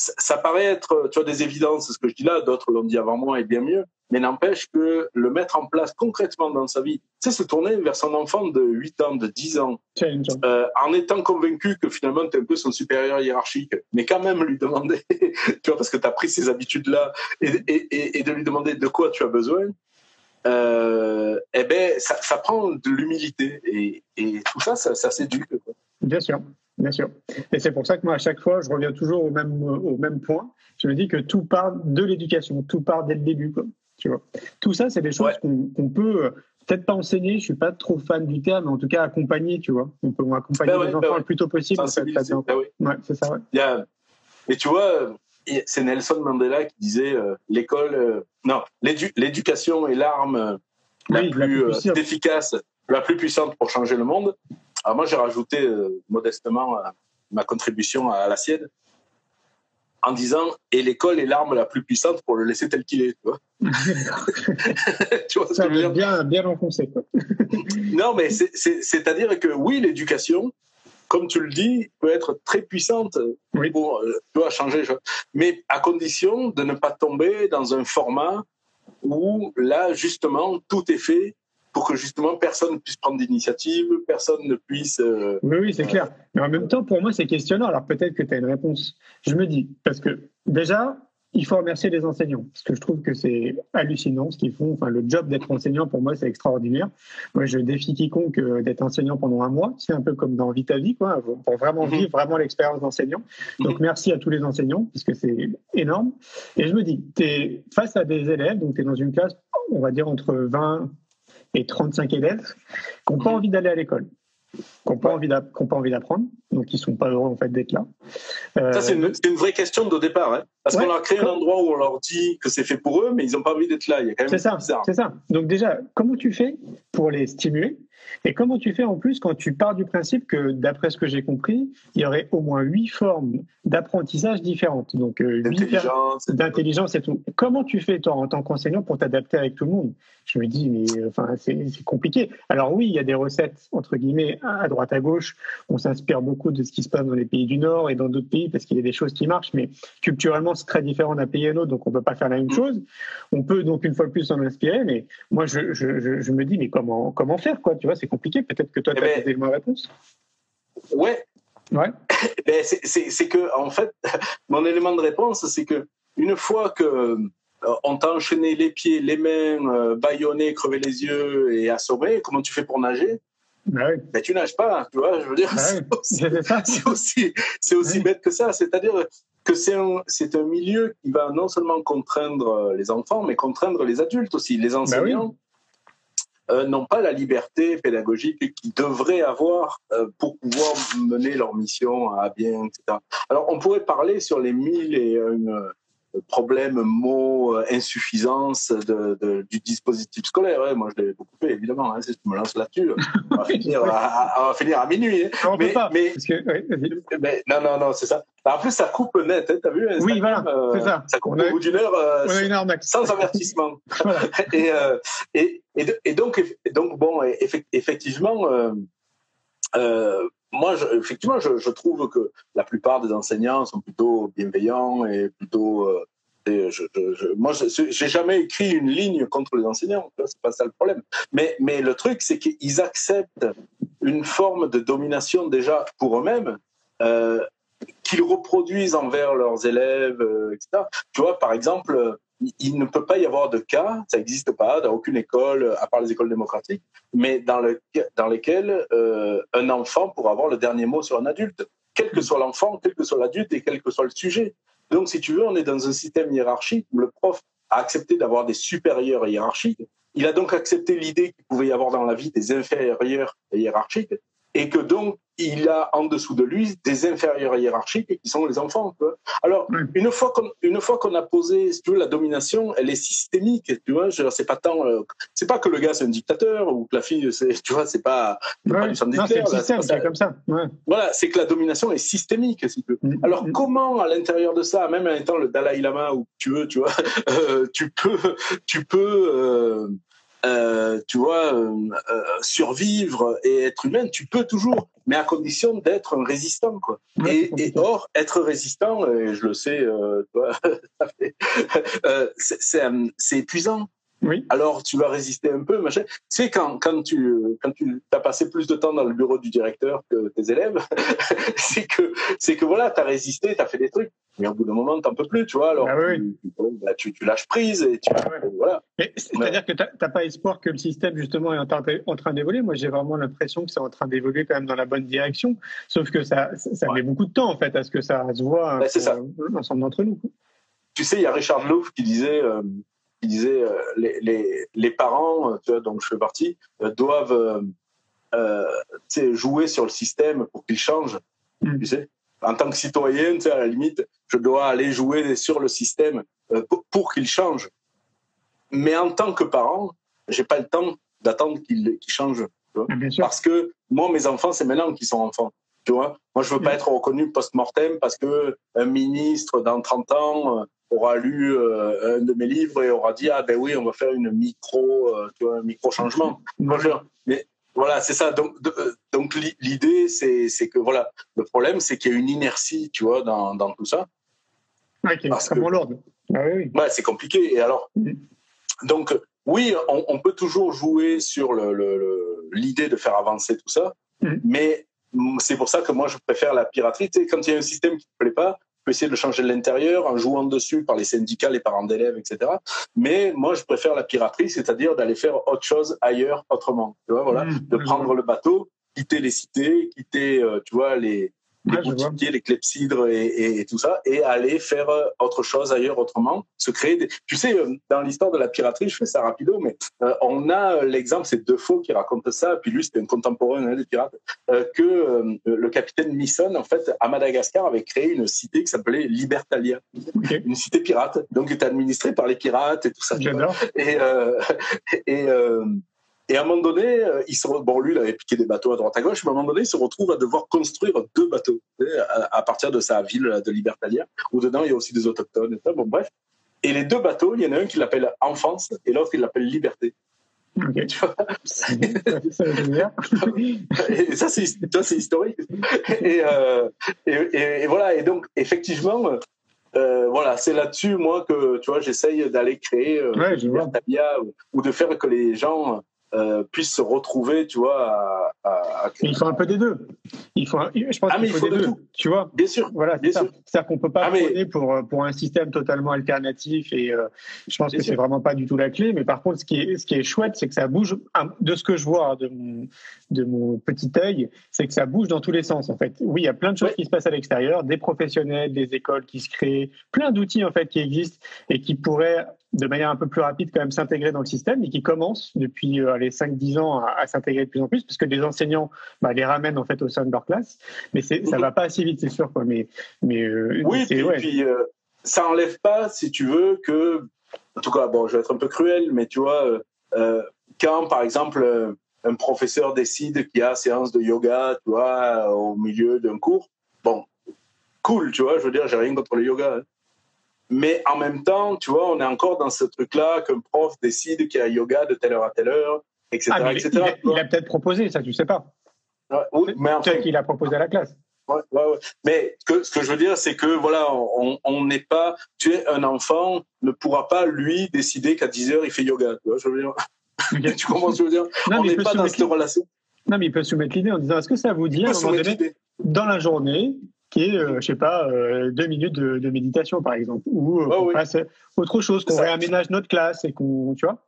ça, ça paraît être, tu vois, des évidences, ce que je dis là, d'autres l'ont dit avant moi et bien mieux, mais n'empêche que le mettre en place concrètement dans sa vie, c'est se tourner vers son enfant de 8 ans, de 10 ans, euh, en étant convaincu que finalement tu es un peu son supérieur hiérarchique, mais quand même lui demander, tu vois, parce que tu as pris ces habitudes-là, et, et, et, et de lui demander de quoi tu as besoin, euh, eh ben, ça, ça prend de l'humilité. Et, et tout ça, ça, ça s'éduque. Bien sûr, bien sûr. Et c'est pour ça que moi, à chaque fois, je reviens toujours au même, au même point. Je me dis que tout part de l'éducation, tout part dès le début. Quoi, tu vois. Tout ça, c'est des choses Ouais. qu'on peut euh, peut-être pas enseigner. Je suis pas trop fan du terme, mais en tout cas accompagner. Tu vois, on peut accompagner Ben ouais, les ben enfants ouais. le plus tôt possible. Sensibiliser, là-dedans. ben oui. C'est ça. Il a, et tu vois, c'est Nelson Mandela qui disait euh, l'école, euh, non, l'édu- l'éducation est l'arme euh, la, Oui, plus, la plus euh, puissante. efficace, la plus puissante pour changer le monde. Alors moi, j'ai rajouté euh, modestement euh, ma contribution à la sienne en disant et l'école est l'arme la plus puissante pour le laisser tel qu'il est. Tu vois, tu vois ce Ça que je veux veut dire bien, bien quoi. non, mais c'est- c'est- c'est-à-dire que oui, l'éducation, comme tu le dis, peut être très puissante Oui. pour euh, tu vois, changer, mais à condition de ne pas tomber dans un format où là, justement, tout est fait pour que justement personne ne puisse prendre d'initiative, personne ne puisse. euh, Oui, oui, c'est clair. Mais en même temps, pour moi, c'est questionnant. Alors peut-être que tu as une réponse. Je me dis, parce que déjà, il faut remercier les enseignants, parce que je trouve que c'est hallucinant ce qu'ils font. Enfin, le job d'être enseignant, pour moi, c'est extraordinaire. Moi, je défie quiconque euh, d'être enseignant pendant un mois. C'est un peu comme dans Vita Vie, quoi, pour vraiment Mhm. vivre vraiment l'expérience d'enseignant. Donc, merci à tous les enseignants, parce que c'est énorme. Et je me dis, tu es face à des élèves, donc tu es dans une classe, on va dire, entre 20 et 35 élèves qui n'ont pas Mhm. envie d'aller à l'école, qui n'ont pas, envie qui d'apprendre, donc ils ne sont pas heureux en fait d'être là. Euh, Ça, c'est une, c'est une vraie question de départ. Hein, parce Ouais. qu'on leur crée un endroit où on leur dit que c'est fait pour eux, mais ils n'ont pas envie d'être là. Il y a quand même C'est ça, c'est ça. Donc déjà, comment tu fais pour les stimuler Et comment tu fais en plus quand tu pars du principe que, d'après ce que j'ai compris, il y aurait au moins huit formes d'apprentissage différentes. Donc euh, D'intelligence. d'intelligence et tout. Comment tu fais toi en tant qu'enseignant pour t'adapter avec tout le monde? Je me dis mais euh, enfin c'est c'est compliqué. Alors oui, il y a des recettes entre guillemets à droite à gauche. On s'inspire beaucoup de ce qui se passe dans les pays du Nord et dans d'autres pays parce qu'il y a des choses qui marchent, mais culturellement c'est très différent d'un pays à un autre, donc on peut pas faire la même chose. On peut donc une fois de plus s'en inspirer, mais moi je, je, je, je me dis mais comment comment faire quoi Tu vois, c'est compliqué. Peut-être que toi tu as des éléments de réponse. Ouais, Ouais. Ben, c'est- que en fait, mon élément de réponse, c'est que une fois que euh, on t'a enchaîné les pieds, les mains, euh, bâillonné, crevé les yeux et assommé, comment tu fais pour nager? Bah oui. Ben tu nages pas, tu vois. Je veux dire, Bah c'est oui. aussi, Oui. bête que ça. C'est-à-dire que c'est un, milieu qui va non seulement contraindre euh, les enfants, mais contraindre les adultes aussi. Les enseignants euh, n'ont pas la liberté pédagogique qu'ils devraient avoir euh, pour pouvoir mener leur mission à bien, etc. Alors, on pourrait parler sur les mille et un euh, problèmes, mots, euh, de, de- du dispositif scolaire. hein. Moi, je l'ai beaucoup fait, évidemment. Hein, si je me lance là-dessus, on va finir à, à- on va finir à minuit. hein. Non, on Mais- peut pas. mais- Parce que, oui, vas-y. Mais, non, non, non, c'est ça. En plus, ça coupe net, hein, t'as vu Oui, voilà, c'est ça. Ça coupe On au bout d'une heure euh, sans avertissement. Voilà. et, euh, et, et, de- et donc, donc, bon, effe- effectivement, euh, euh, moi, effectivement, je, trouve que la plupart des enseignants sont plutôt bienveillants et plutôt. euh, je, moi, j'ai jamais écrit une ligne contre les enseignants. C'est pas ça le problème. Mais, le truc, c'est qu'ils acceptent une forme de domination déjà pour eux-mêmes. Euh, qu'ils reproduisent envers leurs élèves, euh, etc. Tu vois, par exemple, il ne peut pas y avoir de cas, ça n'existe pas dans aucune école, à part les écoles démocratiques, mais dans, le, dans lesquels euh, un enfant pourra avoir le dernier mot sur un adulte, quel que soit l'enfant, quel que soit l'adulte et quel que soit le sujet. Donc, si tu veux, on est dans un système hiérarchique où le prof a accepté d'avoir des supérieurs hiérarchiques. Il a donc accepté l'idée qu'il pouvait y avoir dans la vie des inférieurs hiérarchiques et que donc il a en dessous de lui des inférieurs hiérarchiques qui sont les enfants. Tu vois. Alors une fois qu'on une fois qu'on a posé, si tu veux, la domination, elle est systémique. Tu vois, c'est pas tant, euh, c'est pas que le gars c'est un dictateur ou que la fille, c'est, tu vois, c'est pas, ouais. pas le système, c'est comme ça. Ouais. Voilà, c'est que la domination est systémique. Si tu veux. Mm, Alors mm. comment à l'intérieur de ça, même en étant le Dalai Lama ou tu veux, tu vois, euh, tu peux, tu peux euh, euh, tu vois, euh, euh, survivre et être humain, tu peux toujours, mais à condition d'être un résistant, quoi. et, et, or, être résistant, et je le sais, c'est épuisant. Oui. Alors tu vas résister un peu, machin. Tu sais, quand, quand tu quand tu as passé plus de temps dans le bureau du directeur que tes élèves, c'est que c'est que voilà, tu as résisté, tu as fait des trucs. Mais au bout d'un moment, t'en peux plus, tu vois. Alors, ah oui. bah, tu, tu, lâches prise et tu, ah voilà. C'est-à-dire que t'as pas espoir que le système justement est en, en train d'évoluer. Moi, j'ai vraiment l'impression que c'est en train d'évoluer quand même dans la bonne direction. Sauf que ça, ça, met beaucoup de temps en fait à ce que ça se voit bah, l'ensemble d'entre nous. Tu sais, il y a Richard Louvre qui disait. Euh, disait euh, les, les, les, parents, tu vois, dont je fais partie, euh, doivent euh, jouer sur le système pour qu'il change. Mm. Tu sais en tant que citoyen, tu sais, à la limite, je dois aller jouer sur le système euh, pour, qu'il change. Mais en tant que parent, j'ai pas le temps d'attendre qu'il change. Parce que moi, mes enfants, c'est maintenant qu'ils sont enfants. Tu vois moi, je veux pas mm. être reconnu post-mortem parce que un ministre dans 30 ans euh, aura lu euh, un de mes livres et aura dit ah ben oui, on va faire une micro, tu vois, un micro changement. Je, mais voilà, c'est ça. Donc, euh, donc l'idée, c'est que voilà, le problème, c'est qu'il y a une inertie, tu vois, dans, dans tout ça. Ouais, qui est extrêmement lourde. Ah, oui, Ouais, c'est compliqué. Et alors, mm. donc, oui, on, on, peut toujours jouer sur l'idée le, de faire avancer tout ça, mm. mais c'est pour ça que moi, je préfère la piraterie. Tu sais, quand il y a un système qui ne plaît pas, peut essayer de changer de l'intérieur en jouant dessus par les syndicats, les parents d'élèves, etc. Mais moi, je préfère la piraterie, c'est-à-dire d'aller faire autre chose ailleurs, autrement. Tu vois, voilà, mmh, de prendre le bateau, quitter les cités, quitter, euh, tu vois, les, les boutiquiers, les clepsydres et, et, tout ça, et aller faire euh, autre chose ailleurs autrement, se créer des... Tu sais, euh, dans l'histoire de la piraterie, je fais ça rapido, mais euh, on a l'exemple, c'est Defoe qui raconte ça, puis lui c'était un contemporain hein, des pirates, euh, que euh, le capitaine Nisson, en fait, à Madagascar, avait créé une cité qui s'appelait Libertalia, okay. une cité pirate, donc qui était administrée par les pirates et tout ça. J'adore. Et, et et à un moment donné, euh, il se, bon, lui, il avait piqué des bateaux à droite à gauche, mais à un moment donné, il se retrouve à devoir construire deux bateaux à, partir de sa ville de Libertalia, où dedans, il y a aussi des autochtones. Et ça. Bon, bref. Et les deux bateaux, il y en a un qui l'appelle Enfance et l'autre, il l'appelle Liberté. Okay. Tu vois? Et ça, c'est historique. Et, euh, et, et, et, voilà. Et donc, effectivement, euh, voilà, c'est là-dessus, moi, que tu vois, j'essaye d'aller créer euh, ouais, Libertalia ou, ou, de faire que les gens euh, puissent se retrouver, tu vois. À, à. Il faut un peu des deux. Il faut, je pense ah, qu'il faut, faut, des deux. Tout. Tu vois. Bien sûr. Voilà, bien sûr. C'est-à-dire qu'on peut pas ah, mais... pour pour un système totalement alternatif et euh, je pense bien que c'est vraiment pas du tout la clé. Mais par contre, ce qui est ce qui est chouette, c'est que ça bouge. De ce que je vois de mon de mon petit œil, c'est que ça bouge dans tous les sens. En fait, oui, il y a plein de choses ouais. qui se passent à l'extérieur, des professionnels, des écoles qui se créent, plein d'outils en fait qui existent et qui pourraient de manière un peu plus rapide quand même s'intégrer dans le système et qui commencent depuis euh, les 5-10 ans à, à s'intégrer de plus en plus parce que les enseignants bah, les ramènent en fait au sein de leur classe. Mais c'est, ça va pas assez vite c'est sûr quoi. Mais mais euh, oui puis, ouais. puis euh, ça enlève pas si tu veux que en tout cas bon je vais être un peu cruel mais tu vois quand par exemple un professeur décide qu'il y a séance de yoga tu vois au milieu d'un cours bon cool tu vois je veux dire j'ai rien contre le yoga hein mais en même temps, tu vois, on est encore dans ce truc-là qu'un prof décide qu'il y a yoga de telle heure à telle heure, etc. Ah, etc. Il, a, il a peut-être proposé, ça, tu sais pas. Ouais, oui, mais enfin, peut-être qu'il a proposé à la classe. Ouais, ouais. Mais que, ce que je veux dire, c'est que voilà, on n'est pas. Tu es un enfant ne pourra pas lui décider qu'à 10 heures il fait yoga. Tu vois, je veux dire? tu comprends ce que je veux dire? Non, On n'est pas dans cette relation. Non, mais il peut soumettre l'idée en disant est-ce que ça vous dit à un moment donné, dans la journée, qui est, euh, je sais pas, euh, deux minutes de, méditation, par exemple, ou euh, fasse autre chose, qu'on réaménage notre classe et qu'on, tu vois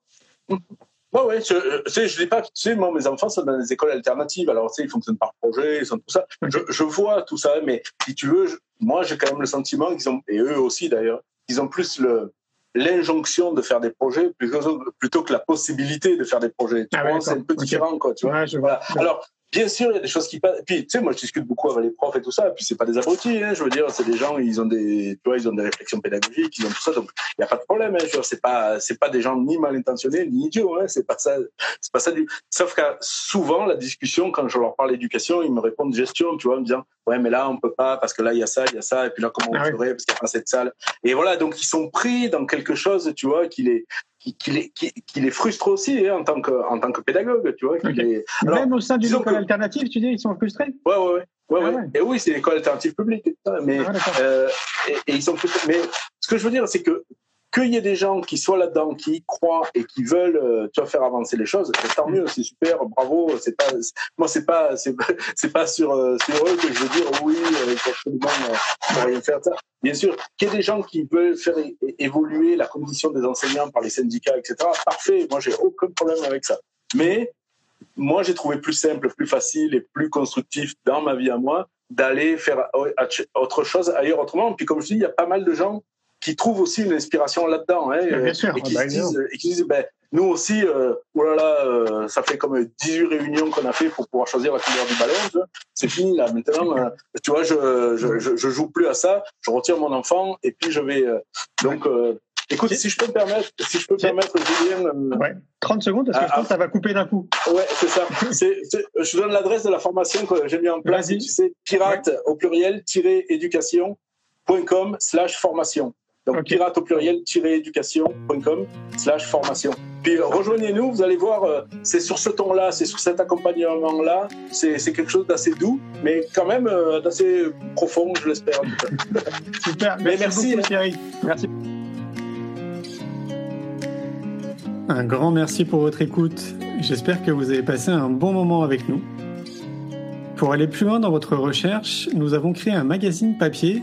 Ouais, ouais, je, je, je dis pas, tu sais, moi, mes enfants sont dans des écoles alternatives, alors, tu sais, ils fonctionnent par projet, ils sont tout ça. Je, je vois tout ça, mais si tu veux, moi, j'ai quand même le sentiment qu'ils ont, et eux aussi d'ailleurs, qu'ils ont plus le, l'injonction de faire des projets plutôt, plutôt que la possibilité de faire des projets. Tu ah vois, c'est un peu différent, quoi, tu vois. Ouais, voilà. Alors, Bien sûr, il y a des choses qui passent. Puis, tu sais, moi, je discute beaucoup avec les profs et tout ça. Et puis, c'est pas des abrutis, hein. Je veux dire, c'est des gens, ils ont des, tu vois, ils ont des réflexions pédagogiques, ils ont tout ça. Donc, il y a pas de problème, hein. C'est pas, c'est pas des gens ni mal intentionnés, ni idiots, hein. C'est pas ça, c'est pas ça du, sauf que souvent, la discussion, quand je leur parle d'éducation, ils me répondent gestion, tu vois, en me disant, ouais, mais là, on peut pas, parce que là, il y a ça, il y a ça, et puis là, comment on ah ferait, parce qu'il y a pas cette salle. Et voilà, donc, ils sont pris dans quelque chose, tu vois, qui les, qui, qui, les, qui, qui, les, frustre aussi hein, en, tant que, en tant que pédagogue, tu vois. Okay. Alors, Même au sein d'une école alternative, tu dis, ils sont frustrés Ouais, ouais, ouais. ouais, ah ouais. Et oui, c'est l'école alternative publique. Mais, ah, euh, et, et, ils sont frustrés. Mais ce que je veux dire, c'est que qu'il y ait des gens qui soient là-dedans, qui y croient et qui veulent euh, faire avancer les choses, tant mieux, c'est super, bravo. C'est pas, moi, c'est pas, c'est, pas sur, euh, sur eux que je veux dire oui, euh, absolument euh, rien faire ça. Bien sûr, qu'il y ait des gens qui veulent faire évoluer la condition des enseignants par les syndicats, etc. Parfait, moi, j'ai aucun problème avec ça. Mais moi, j'ai trouvé plus simple, plus facile et plus constructif dans ma vie à moi d'aller faire autre chose ailleurs autrement. Puis comme je dis, il y a pas mal de gens qui trouvent aussi une inspiration là-dedans. Hein, bien sûr. Et qui, bah, disent, et qui disent, ben, nous aussi, euh, oh là là, euh, ça fait comme 18 réunions qu'on a fait pour pouvoir choisir la couleur du ballon. C'est fini là. Maintenant, euh, tu vois, je, je, je, je, joue plus à ça. Je retire mon enfant et puis je vais. Euh, donc, euh, écoute, si je peux me permettre, si je peux me permettre, Julien. ouais. 30 secondes parce que je pense que ça va couper d'un coup. Ouais, c'est ça. c'est, je donne l'adresse de la formation que j'ai mis en place. Tu sais, pirate au pluriel éducation.com slash formation. Donc pirate au pluriel-éducation.com slash formation. Puis euh, rejoignez-nous, vous allez voir, euh, c'est sur ce ton-là, c'est sur cet accompagnement-là, c'est quelque chose d'assez doux, mais quand même euh, d'assez profond, je l'espère. Super, mais merci, merci Thierry. Merci. Un grand merci pour votre écoute. J'espère que vous avez passé un bon moment avec nous. Pour aller plus loin dans votre recherche, nous avons créé un magazine papier